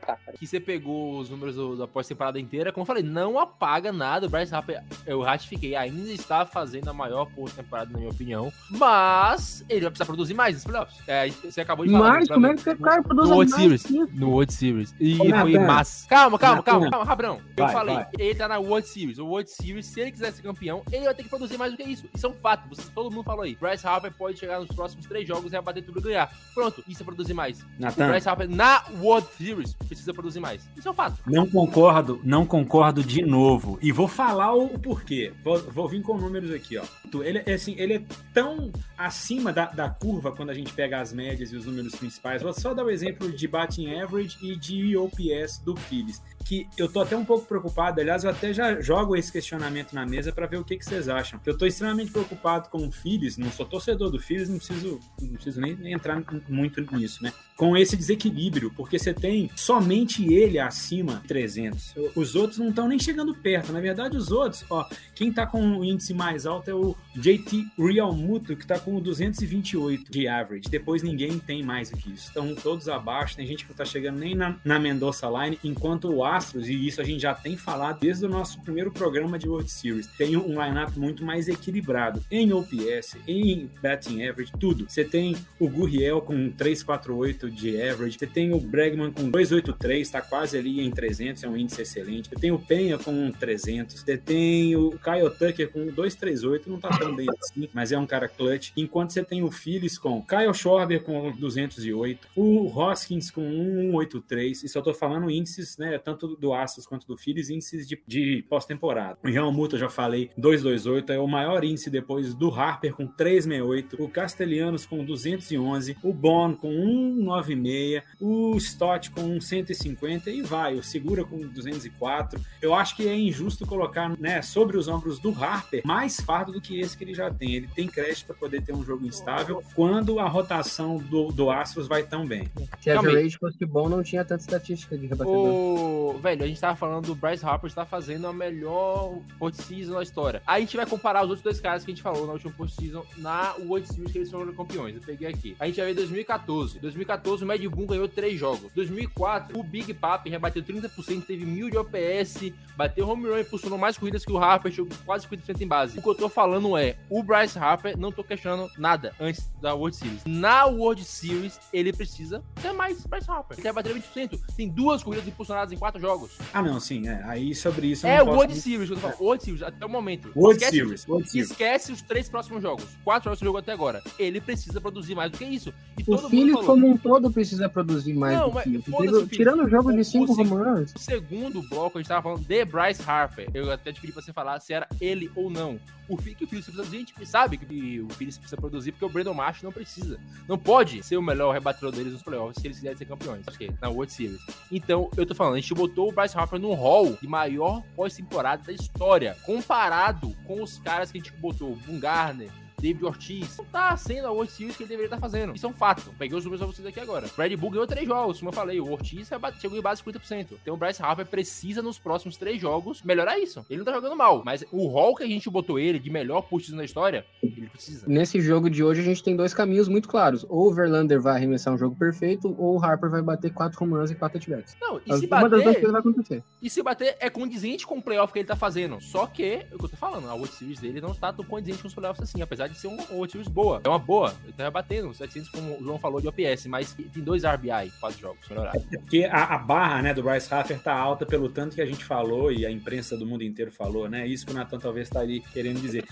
Cara, que você pegou os números do- da pós-temporada inteira, como eu falei, não apaga nada. O Bryce Harper, eu ratifiquei, ainda está fazendo a maior pós-temporada, na minha opinião. Mas ele vai precisar produzir mais nos playoffs. É, você acabou de falar. Mas né, como pra é que o cara produz No World mais Series. No World Series. E Ô, foi Nathan. massa. Calma, calma, calma, Nathan. calma, Rabrão. Eu Vai, falei, vai. ele tá na World Series. O World Series, se ele quiser ser campeão, ele vai ter que produzir mais do que isso. Isso é um fato. Vocês, todo mundo falou aí. Bryce Harper pode chegar nos próximos três jogos e abater tudo e ganhar. Pronto, isso é produzir mais. O Natan, Bryce Harper na World Series precisa produzir mais. Isso é um fato. não concordo, não concordo de novo. E vou falar o, porquê. Vou, vou vir com números aqui, ó. Ele, é assim, ele é tão acima da, da curva quando a gente pega as médias e os números principais. Vou só dar o exemplo de batting average e de OPS do Phillies. Que eu tô até um pouco preocupado. Aliás, eu até já jogo esse questionamento na mesa para ver o que, que vocês acham. Eu tô extremamente preocupado com o Phillies. Não sou torcedor do Phillies, não preciso, não preciso nem, nem entrar muito nisso, né? Com esse desequilíbrio, porque você tem somente ele acima de 300. Os outros não estão nem chegando perto. Na verdade, os outros, ó, quem tá com o índice mais alto é o JT Realmuto, que tá com 228 de average. Depois ninguém tem mais do que isso. Estão todos abaixo. Tem gente que não tá chegando nem na, na Mendoza Line, enquanto o Astros, e isso a gente já tem falado desde o nosso primeiro programa de World Series, tem um lineup muito mais equilibrado em OPS, em batting average, tudo. Você tem o Gurriel com 348 de average, você tem o Bregman com 283, tá quase ali em 300, é um índice excelente. Você tem o Penha com 300, você tem o Kyle Tucker com 238, não tá tão bem assim, mas é um cara clutch. Enquanto você tem o Phillies com Kyle Schwarber com 208, o Hoskins com 183, isso eu tô falando índices, né, tanto do Astros quanto do Phillies, índices de, de pós-temporada. O Real Muto, eu já falei, 228, é o maior índice depois do Harper com 368, o Castellanos com 211, o Bond com 196, o Stott com 150 e vai, o Segura com 204. Eu acho que é injusto colocar, né, sobre os ombros do Harper mais fardo do que esse que ele já tem. Ele tem crédito para poder ter um jogo instável quando a rotação do, do Astros vai tão bem. Se a average fosse bom, não tinha tanta estatística de rebatedor. O... Velho, a gente tava falando do Bryce Harper está fazendo a melhor postseason da história. Aí a gente vai comparar os outros dois caras que a gente falou na última postseason na World Series que eles foram campeões. Eu peguei aqui. A gente vai ver 2014. 2014 o Mad Boom ganhou três jogos. 2004 o Big Papi rebateu 30%, teve mil de OPS, bateu home run, impulsionou mais corridas que o Harper, chegou quase 50% em base. O que eu tô falando é, o Bryce Harper, não tô questionando nada antes da World Series. Na World Series, ele precisa ser mais Bryce Harper. Ele quer bater 20%. Tem duas corridas impulsionadas em quatro jogos. Ah, não, sim, é. Aí sobre isso eu É o posso World nem- Series, que eu tô falando. World Series, até o momento. World Esquece- Series, World Series. Esquece os três próximos jogos. Quatro jogos que jogou até agora. Ele precisa produzir mais do que isso. E O todo mundo Phillies falou. como um todo precisa produzir mais Não, do mas que Tirando o jogo de cinco runs. No segundo bloco, a gente tava falando de Bryce Harper. Eu até te pedi pra você falar se era ele ou não. O que o Phillies precisa a gente sabe que o Phillies precisa produzir porque o Brandon Marsh não precisa. Não pode ser o melhor rebatedor deles nos playoffs se eles quiserem ser campeões. Acho que na World Series. Então, eu tô falando, a gente botou o Bryce Harper no hall de maior pós-temporada da história, comparado com os caras que a gente botou, o Boone Garner, David Ortiz não tá sendo a World Series que ele deveria estar fazendo. Isso é um fato. Peguei os números pra vocês aqui agora. Brad Bull ganhou três jogos, como eu falei. O Ortiz chegou em base 50%. Então o Bryce Harper precisa nos próximos três jogos melhorar isso. Ele não tá jogando mal, mas o rol que a gente botou ele de melhor push na história, ele precisa. Nesse jogo de hoje a gente tem dois caminhos muito claros. Ou o Verlander vai arremessar um jogo perfeito, ou o Harper vai bater quatro home runs e quatro at Não, e se Uma das duas coisas vai acontecer. E se bater é condizente com o playoff que ele tá fazendo. Só que, é o que eu tô falando, a World Series dele não tá tão condizente com os playoffs assim, apesar de ser World Series boa. É uma boa. Ele tá batendo 700, como o João falou, de OPS, mas tem dois RBI, quatro jogos, melhorar. É porque a, a, barra, né, do Bryce Harper tá alta pelo tanto que a gente falou e a imprensa do mundo inteiro falou, né? Isso que o Nathan talvez tá querendo dizer.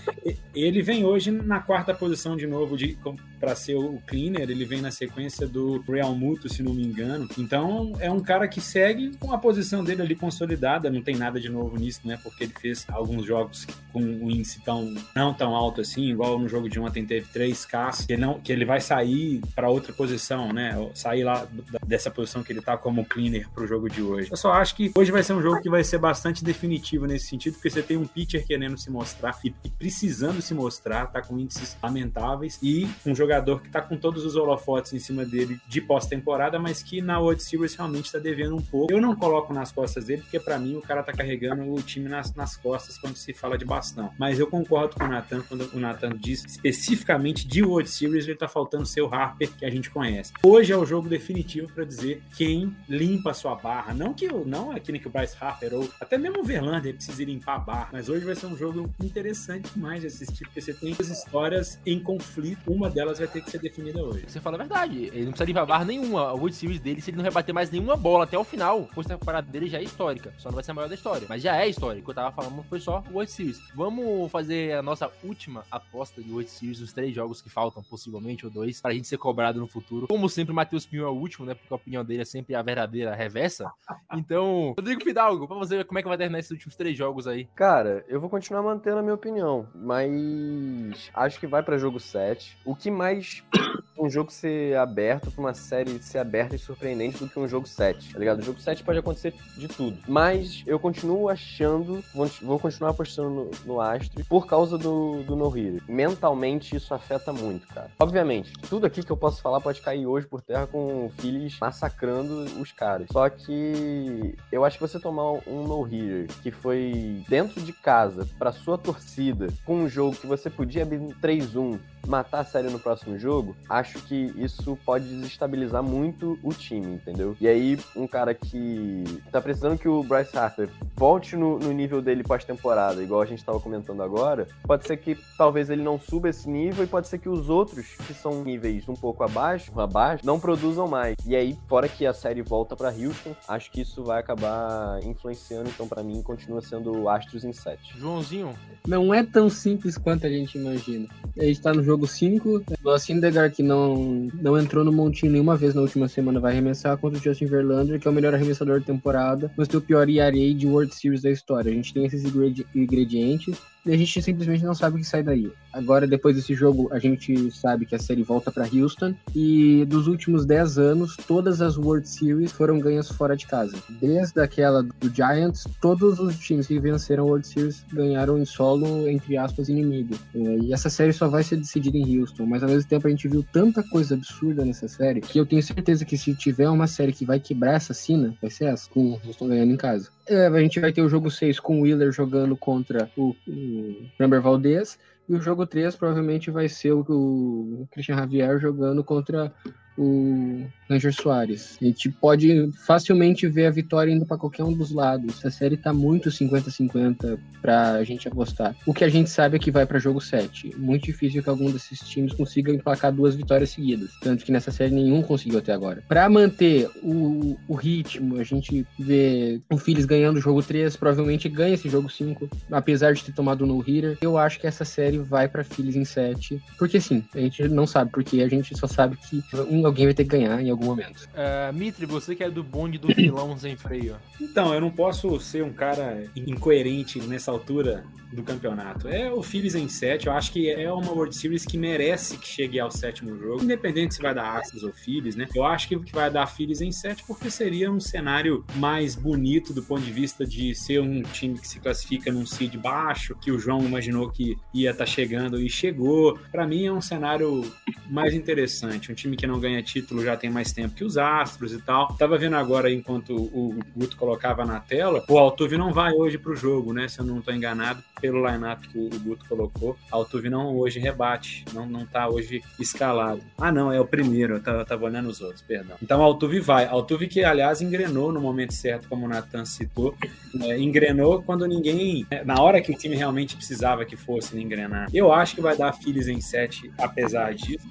Ele vem hoje na quarta posição de novo de para ser o cleaner, ele vem na sequência do Real Muto, se não me engano. Então, é um cara que segue com a posição dele ali consolidada, não tem nada de novo nisso, né? Porque ele fez alguns jogos com um índice tão não tão alto assim, igual no jogo de ontem teve três Ks, que não que ele vai sair para outra posição, né? Sair lá dessa posição que ele tá como cleaner pro jogo de hoje. Eu só acho que hoje vai ser um jogo que vai ser bastante definitivo nesse sentido, porque você tem um pitcher querendo se mostrar e precisando se mostrar, tá com índices lamentáveis e um jogador que tá com todos os holofotes em cima dele de pós-temporada, mas que na World Series realmente tá devendo um pouco. Eu não coloco nas costas dele, porque para mim o cara tá carregando o time nas, nas costas quando se fala de bastão. Mas eu concordo com o Nathan quando o Nathan diz especificamente de World Series, ele tá faltando seu Harper, que a gente conhece. Hoje é o jogo definitivo para dizer quem limpa a sua barra. Não que não é que o Bryce Harper ou até mesmo o Verlander precise limpar a barra, mas hoje vai ser um jogo interessante demais de assistir, porque você tem as histórias em conflito, uma delas vai ter que ser definida hoje. Você fala a verdade, ele não precisa limpar barra nenhuma. O World Series dele, se ele não rebater mais nenhuma bola até o final, a temporada dele já é histórica. Só não vai ser a maior da história, mas já é histórica. O que eu tava falando foi só o World Series. Vamos fazer a nossa última aposta de World Series, os três jogos que faltam, possivelmente, ou dois, pra gente ser cobrado no futuro. Como sempre, o Matheus Pinho é o último, né? Porque a opinião dele é sempre a verdadeira reversa. Então, Rodrigo Fidalgo, pra você como é que vai terminar esses últimos três jogos aí. Cara, eu vou continuar mantendo a minha opinião, mas acho que vai para jogo 7. O que mais um jogo ser aberto, pra uma série ser aberta e surpreendente do que um jogo 7, tá ligado? O jogo 7 pode acontecer de tudo. Mas eu continuo achando, vou continuar apostando no, no Astro por causa do, do No Hero. Mentalmente isso afeta muito, cara. Obviamente, tudo aqui que eu posso falar pode cair hoje por terra com o Phillies massacrando os caras. Só que eu acho que você tomar um No Hero que foi dentro de casa, pra sua torcida, com um jogo que você podia abrir 3-1 matar a série no próximo jogo, acho que isso pode desestabilizar muito o time, entendeu? E aí, um cara que tá precisando que o Bryce Harper volte no, no nível dele pós-temporada, igual a gente tava comentando agora, pode ser que talvez ele não suba esse nível e pode ser que os outros, que são níveis um pouco abaixo, abaixo, não produzam mais. E aí, fora que a série volta para Houston, acho que isso vai acabar influenciando, então para mim continua sendo Astros em 7. Joãozinho? Não é tão simples quanto a gente imagina. A gente tá no jogo 5. O Syndergaard, que não, não entrou no montinho nenhuma vez na última semana, vai arremessar contra o Justin Verlander, que é o melhor arremessador da temporada, mas tem o pior ERA de World Series da história. A gente tem esses ingredientes e a gente simplesmente não sabe o que sai daí. Agora, depois desse jogo, a gente sabe que a série volta para Houston e dos últimos 10 anos, todas as World Series foram ganhas fora de casa. Desde aquela do Giants, todos os times que venceram a World Series ganharam em solo, entre aspas, inimigo. É, e essa série só vai ser decidida em Houston, mas ao mesmo tempo a gente viu tanta coisa absurda nessa série que eu tenho certeza que se tiver uma série que vai quebrar essa cena, vai ser essa, com o Houston ganhando em casa. É, a gente vai ter o jogo 6 com o Wheeler jogando contra o, o Valdez. E o jogo 3 provavelmente vai ser o, o Christian Javier jogando contra o Ranger Soares. A gente pode facilmente ver a vitória indo para qualquer um dos lados. A série tá muito 50-50 pra gente apostar. O que a gente sabe é que vai para jogo 7. Muito difícil que algum desses times consiga emplacar duas vitórias seguidas. Tanto que nessa série nenhum conseguiu até agora. Para manter o, o ritmo, a gente vê o Phillies ganhando o jogo 3, provavelmente ganha esse jogo 5, apesar de ter tomado no-hitter. Eu acho que essa série vai para Phillies em 7. Porque sim, a gente não sabe porque, a gente só sabe que um alguém vai ter que ganhar em algum momento. Uh, Mitri, você que é do bonde do filão sem freio. Então, eu não posso ser um cara incoerente nessa altura do campeonato. É o Phillies em 7, eu acho que é uma World Series que merece que chegue ao sétimo jogo, independente se vai dar Astros ou Phillies, né? Eu acho que vai dar Phillies em 7 porque seria um cenário mais bonito do ponto de vista de ser um time que se classifica num seed baixo, que o João imaginou que ia estar tá chegando e chegou. Para mim é um cenário mais interessante, um time que não ganha título já tem mais tempo que os Astros e tal. Tava vendo agora enquanto o Guto colocava na tela, o Altuve não vai hoje pro jogo, né? Se eu não tô enganado, pelo line-up que o Guto colocou, Altuve não hoje rebate, não, não tá hoje escalado. Ah, não, é o primeiro, eu tava, eu tava olhando os outros, perdão. Então Altuve vai. Altuve que, aliás, engrenou no momento certo, como o Nathan citou, é, engrenou quando ninguém, é, na hora que o time realmente precisava que fosse engrenar. Eu acho que vai dar Phillies em 7, apesar disso.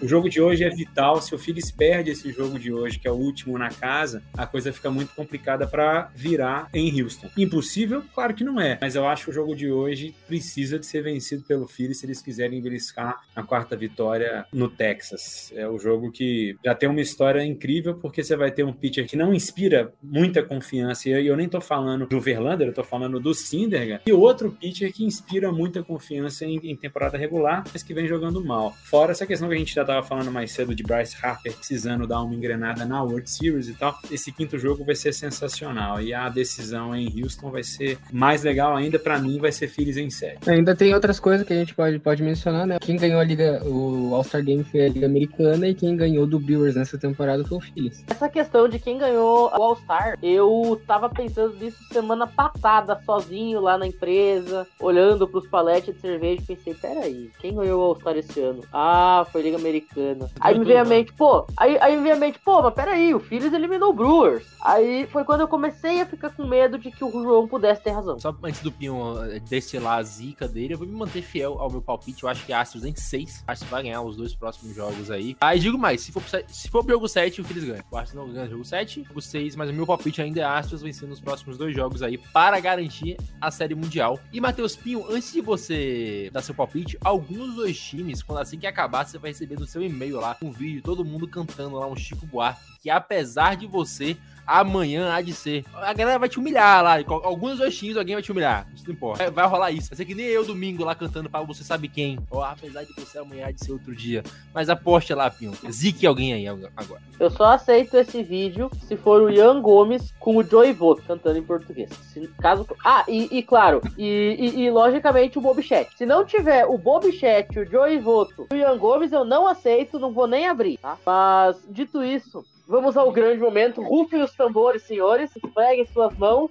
O jogo de hoje é vital. Se o Phillies perde esse jogo de hoje, que é o último na casa, a coisa fica muito complicada para virar em Houston. Impossível? Claro que não é, mas eu acho que o jogo de hoje precisa de ser vencido pelo Phillies se eles quiserem beliscar a quarta vitória no Texas. É o jogo que já tem uma história incrível, porque você vai ter um pitcher que não inspira muita confiança, e eu nem tô falando do Verlander, eu tô falando do Sindergaard, e outro pitcher que inspira muita confiança em, em temporada regular, mas que vem jogando mal. Fora essa questão que a gente já tava falando mais cedo de Bryce Harper precisando dar uma engrenada na World Series e tal, esse quinto jogo vai ser sensacional, e a decisão em Houston vai ser mais legal ainda, para mim vai ser Phillies em série. Ainda tem outras coisas que a gente pode, pode mencionar, né? Quem ganhou a Liga, o All-Star Game foi a Liga Americana e quem ganhou do Brewers nessa temporada foi o Phillies. Essa questão de quem ganhou o All-Star, eu tava pensando nisso semana passada, sozinho lá na empresa, olhando pros paletes de cerveja e pensei, peraí, quem ganhou o All-Star esse ano? Ah, foi Liga Americana. Aí me veio a mente, pô, aí, aí me veio a mente, pô, mas peraí, o Phillies eliminou o Brewers. Aí foi quando eu comecei a ficar com medo de que o João pudesse ter razão. Só antes do Pinho destilar a zica dele, eu vou me manter fiel ao meu palpite. Eu acho que Astros em 6. Acho que vai ganhar os dois próximos jogos aí. Aí digo mais, se for, se for pro jogo 7, o Phillies ganha. O Astros não ganha o jogo 7, jogo 6, mas o meu palpite ainda é Astros vencendo os próximos dois jogos aí para garantir a Série Mundial. E Matheus Pinho, antes de você dar seu palpite, alguns dos times, quando assim que acabar, você vai receber no seu e-mail lá um vídeo, todo mundo cantando lá um Chico Buarque, que apesar de você amanhã há de ser. A galera vai te humilhar lá. Alguns times alguém vai te humilhar. Isso não importa. Vai rolar isso. Vai ser que nem eu domingo lá cantando pra você sabe quem. Apesar de você amanhã há de ser outro dia. Mas aposte lá, Pinho. Zique alguém aí agora. Eu só aceito esse vídeo se for o Ian Gomes com o Joey Voto cantando em português. Se, caso... Ah, e, e claro, e, e, e, logicamente o Bob Chat. Se não tiver o Bob Chat, o Joey Voto e o Ian Gomes, eu não aceito, não vou nem abrir, tá? Mas, dito isso, Vamos ao grande momento. Rufem os tambores, senhores. Peguem suas mãos.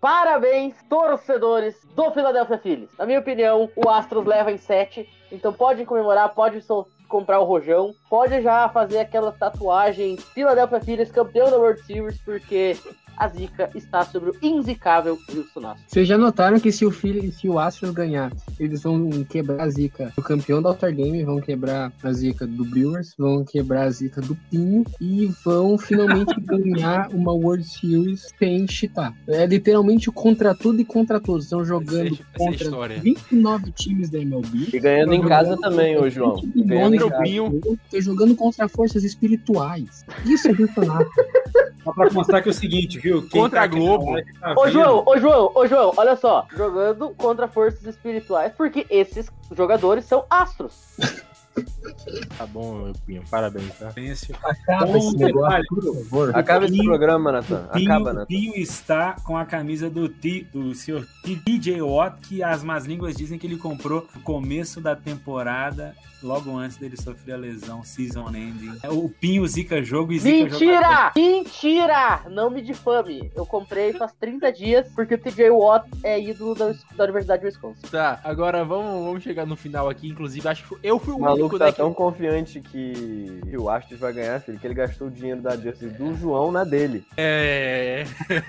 Parabéns, torcedores do Philadelphia Phillies. Na minha opinião, o Astros leva em 7. Então podem comemorar, pode comprar o rojão. Pode já fazer aquela tatuagem Philadelphia Phillies campeão da World Series, porque a zica está sobre o inzicável Wilson Astros. Vocês já notaram que se o filho, se o Astros ganhar, eles vão quebrar a zica do campeão da All-Star Game, vão quebrar a zica do Brewers, vão quebrar a zica do Pinho e vão finalmente ganhar uma World Series sem chitar. É literalmente contra tudo e contra todos. Estão jogando essa, contra essa 29 times da MLB. E ganhando em casa também, ô João. Ganhando em Pinho. Estão jogando contra forças espirituais. Isso é Wilson Astros. Só pra mostrar que é o seguinte, viu? Quem contra tá a Globo. Tá ô, João, ô, João, ô, João, olha só. Jogando contra forças espirituais, porque esses jogadores são astros. Tá bom, Pinho, parabéns, tá? Acaba esse negócio, por favor. Acaba esse programa, Nathan. Acaba, Nathan. O Pinho está com a camisa do, T, do senhor DJ Watt, que as más línguas dizem que ele comprou no começo da temporada logo antes dele sofrer a lesão, season ending. É, o Pinho zica jogo e zica Mentira! Jogador. Mentira! Não me difame. Eu comprei faz 30 dias porque o TJ Watt é ídolo da, da Universidade de Wisconsin. Tá, agora vamos, vamos chegar no final aqui. Inclusive, acho que eu fui o, o único, tá né, que, confiante que o Astros vai ganhar, filho, que ele gastou o dinheiro da Jersey do João na dele. É.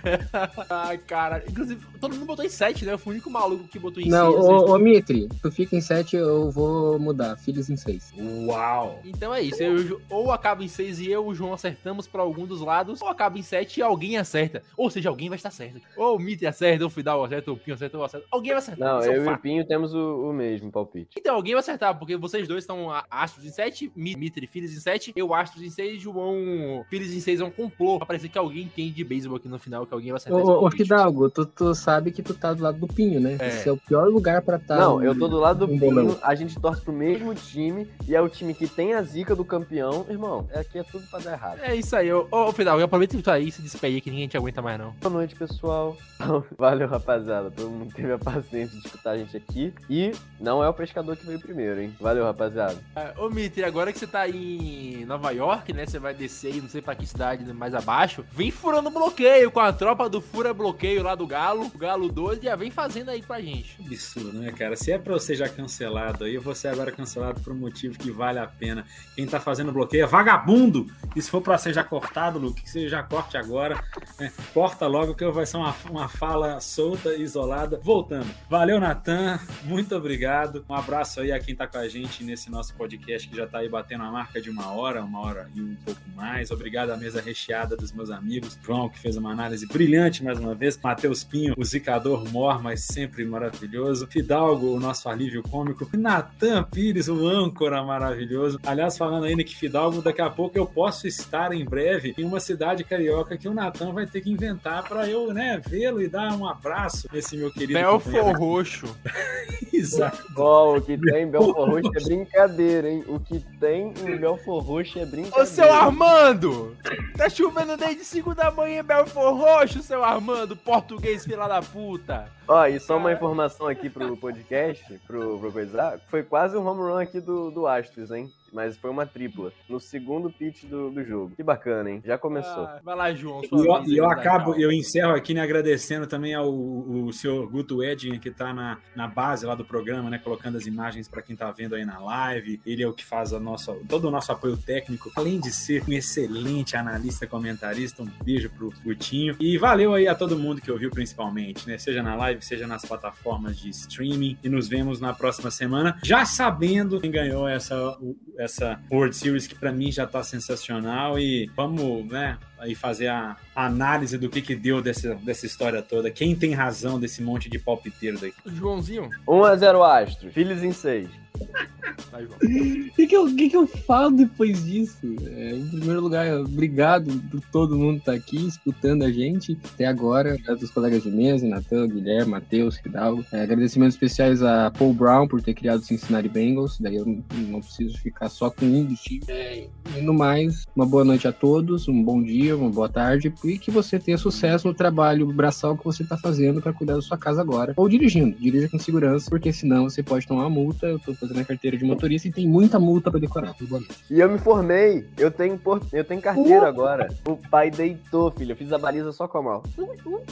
Ai, cara. Inclusive, todo mundo botou em 7, né? Eu fui o único maluco que botou em 6. Não, ô, ô Mitri, tu fica em 7, eu vou mudar. Filhos em 6. Uau! Então é isso. eu ou acaba em 6 e eu e o João acertamos pra algum dos lados, ou acaba em 7 e alguém acerta. Ou seja, alguém vai estar certo. Ou o Mitri acerta, ou o Fidal acerta, ou o Pinho acerta, ou eu acerto. Alguém vai acertar. Não, é eu e o fato. Pinho temos o, o mesmo palpite. Então, alguém vai acertar, porque vocês dois estão Astros em 7, Mi- Mitri Filhos em 7, eu Astros em 6, João Filhos em 6 é um complô. Pra parecer que alguém entende de beisebol aqui no final, que alguém vai acertar Ô, esse ô. Fidalgo, tu, tu sabe que tu tá do lado do Pinho, né? É. Esse é o pior lugar pra estar. Não, eu tô do lado do um bolão. Pinho, a gente torce pro mesmo time e é o time que tem a zica do campeão. Irmão, aqui é tudo pra dar errado. É isso aí, ô, ô Fidal, aproveita que tu tá aí, se despede aí que ninguém te aguenta mais não. Boa noite, pessoal. Valeu, rapaziada. Todo mundo teve a paciência de escutar a gente aqui. E não é o pescador que veio primeiro, hein? Valeu, rapaziada. Ô Mitri, agora que você tá em Nova York, né? Você vai descer aí, não sei pra que cidade mais abaixo. Vem furando bloqueio com a tropa do Fura Bloqueio lá do Galo. Galo 12 já vem fazendo aí pra gente. Absurdo, né, cara? Se é pra você já cancelado aí, ser agora cancelado por um motivo que vale a pena. Quem tá fazendo bloqueio é vagabundo! E se for pra ser já cortado, Luke, que você já corte agora. né? Corta logo que vai ser uma, uma fala solta e isolada. Voltando. Valeu, Natan. Muito obrigado. Um abraço aí a quem tá com a gente nesse nosso podcast que já tá aí batendo a marca de uma hora, uma hora e um pouco mais. Obrigado à mesa recheada dos meus amigos. João, que fez uma análise brilhante mais uma vez. Matheus Pinho, o zicador mor, mas sempre maravilhoso. Fidalgo, o nosso alívio cômico. Natan Pires, o âncora maravilhoso. Aliás, falando ainda que Fidalgo, daqui a pouco eu posso estar em breve em uma cidade carioca que o Natan vai ter que inventar para eu, né, vê-lo e dar um abraço nesse meu querido Belfor. Roxo. Exato. Ó, o que tem em Belfor Roxo é brincadeira, hein? O que tem em Belfor Roxo é brincadeira. Ô, seu Armando! Tá chovendo desde 5 da manhã em Belfor Roxo, seu Armando, português fila da puta. Ó, e só uma informação aqui pro podcast, pro, pro coisar, foi quase um home run aqui do, do Astros, hein? Mas foi uma tripla, no segundo pitch do, do jogo. Que bacana, hein? Já começou. Ah, vai lá, João. E eu, eu acabo, eu encerro aqui né, agradecendo também ao o senhor Guto Edin, que está na, na base lá do programa, né? Colocando as imagens para quem tá vendo aí na live. Ele é o que faz a nossa, todo o nosso apoio técnico, além de ser um excelente analista comentarista. Um beijo pro Gutinho. E valeu aí a todo mundo que ouviu, principalmente, né? Seja na live, seja nas plataformas de streaming. E nos vemos na próxima semana, já sabendo quem ganhou essa, o- essa World Series, que para mim já tá sensacional. E vamos, né? Aí fazer a a análise do que que deu dessa, dessa história toda. Quem tem razão desse monte de palpiteiro daqui? Joãozinho. 1x0 Astros, Phillies em 6. O que, que, eu, que, que eu falo depois disso? É, em primeiro lugar, obrigado por todo mundo estar aqui escutando a gente até agora. Dos colegas de mesa, Natan, Guilherme, Matheus, Fidalgo. É, agradecimentos especiais a Paul Brown por ter criado o Cincinnati Bengals. Daí eu não, preciso ficar só com um dos times. É, e no mais, uma boa noite a todos, um bom dia, uma boa tarde e que você tenha sucesso no trabalho braçal que você está fazendo para cuidar da sua casa agora. Ou dirigindo, dirija com segurança, porque senão você pode tomar uma multa. Eu tô fazendo a carteira de motorista e tem muita multa para decorar. Noite. E eu me formei, eu tenho, por- eu tenho carteira agora. O pai deitou, filho. Eu fiz a baliza só com a mão.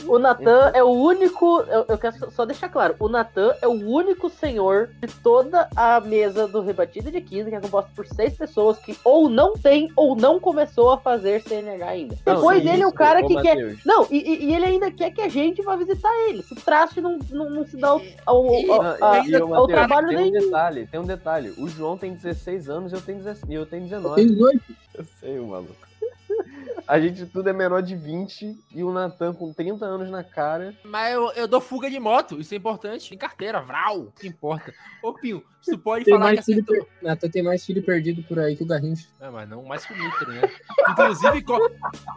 O Natan é o único. Eu, eu quero só deixar claro: o Natan é o único senhor de toda a mesa do Rebatida de 15, que é composta por seis pessoas que ou não tem ou não começou a fazer CNH ainda. Não, Depois sim, ele é o cara que quer. Não, e, e- e ele ainda quer que a gente vá visitar ele. Se o traste não, não, não se dá ao, ao, ao- Não, a- e, e, ô, ao Matheus, trabalho tem um detalhe, tem um detalhe. O João tem 16 anos e eu tenho 17 e eu tenho 19. Tem 18. Eu sei, maluco. A gente tudo é menor de 20 e o Natan com 30 anos na cara. Mas eu, eu dou fuga de moto, isso é importante. Tem carteira, vral, o que importa. Ô, Pinho, tu pode Tem falar que mais, filho acertou. per... Natan tem mais filho perdido por aí que o Garrincha. É, mas não mais que o Mitre, né? Inclusive, co-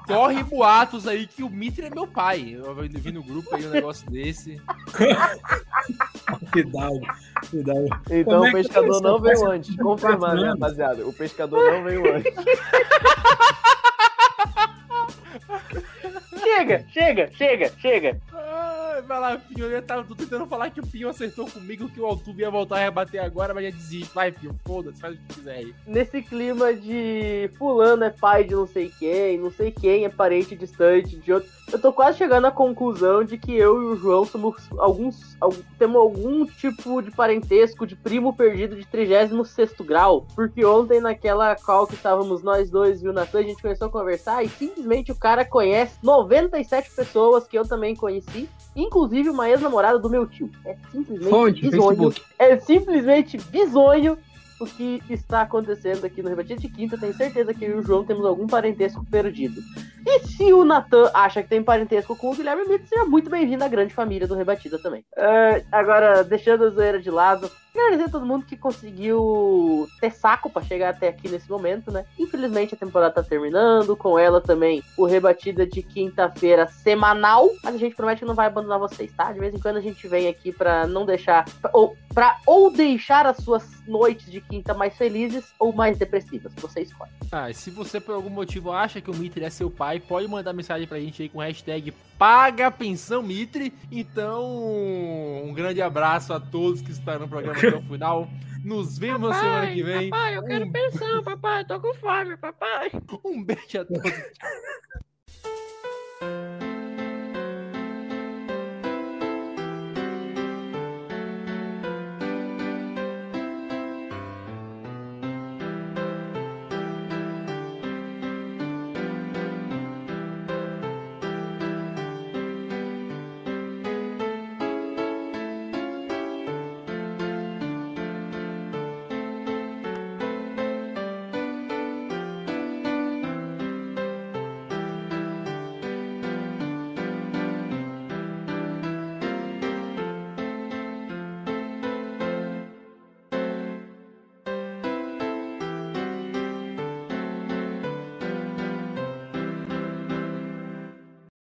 corre boatos aí que o Mitre é meu pai. Eu vi no grupo aí um negócio desse. Fidalgo, Fidalgo. Então Como é o que pescador não veio antes. né, anos? rapaziada? O pescador não veio antes. Chega, chega, chega, chega. Ai, vai lá, Pinho. Eu tava tentando falar que o Pinho acertou comigo, que o Altuve ia voltar a rebater agora, mas já desiste. Vai, Pinho, foda-se, faz o que quiser aí. Nesse clima de fulano é pai de não sei quem, não sei quem é parente distante de outro. Eu tô quase chegando à conclusão de que eu e o João somos alguns. algum- temos algum tipo de parentesco de primo perdido de 36 grau. Porque ontem, naquela call que estávamos nós dois e o Natan, a gente começou a conversar e simplesmente o cara conhece 97 pessoas que eu também conheci, inclusive uma ex-namorada do meu tio. É simplesmente Fonte, bizonho. Facebook. É simplesmente bizonho o que está acontecendo aqui no Rebatida de Quinta. Tenho certeza que eu e o João temos algum parentesco perdido. E se o Natan acha que tem parentesco com o Guilherme Mito, seja muito bem-vindo à grande família do Rebatida também. É, agora, deixando a zoeira de lado, agradecer a todo mundo que conseguiu ter saco pra chegar até aqui nesse momento, né? Infelizmente a temporada tá terminando, com ela também o Rebatida de quinta-feira semanal, mas a gente promete que não vai abandonar vocês, tá? De vez em quando a gente vem aqui pra não deixar, ou pra ou deixar as suas noites de quinta mais felizes ou mais depressivas, você escolhe. Ah, e se você por algum motivo acha que o Mitre é seu pai, pode mandar mensagem pra gente aí com hashtag Paga Pensão Mitre. Então, um grande abraço a todos que estarão no programa até o final. Nos vemos papai, semana que vem. Papai, eu quero um... pensão, papai. Tô com fome, papai. Um beijo a todos.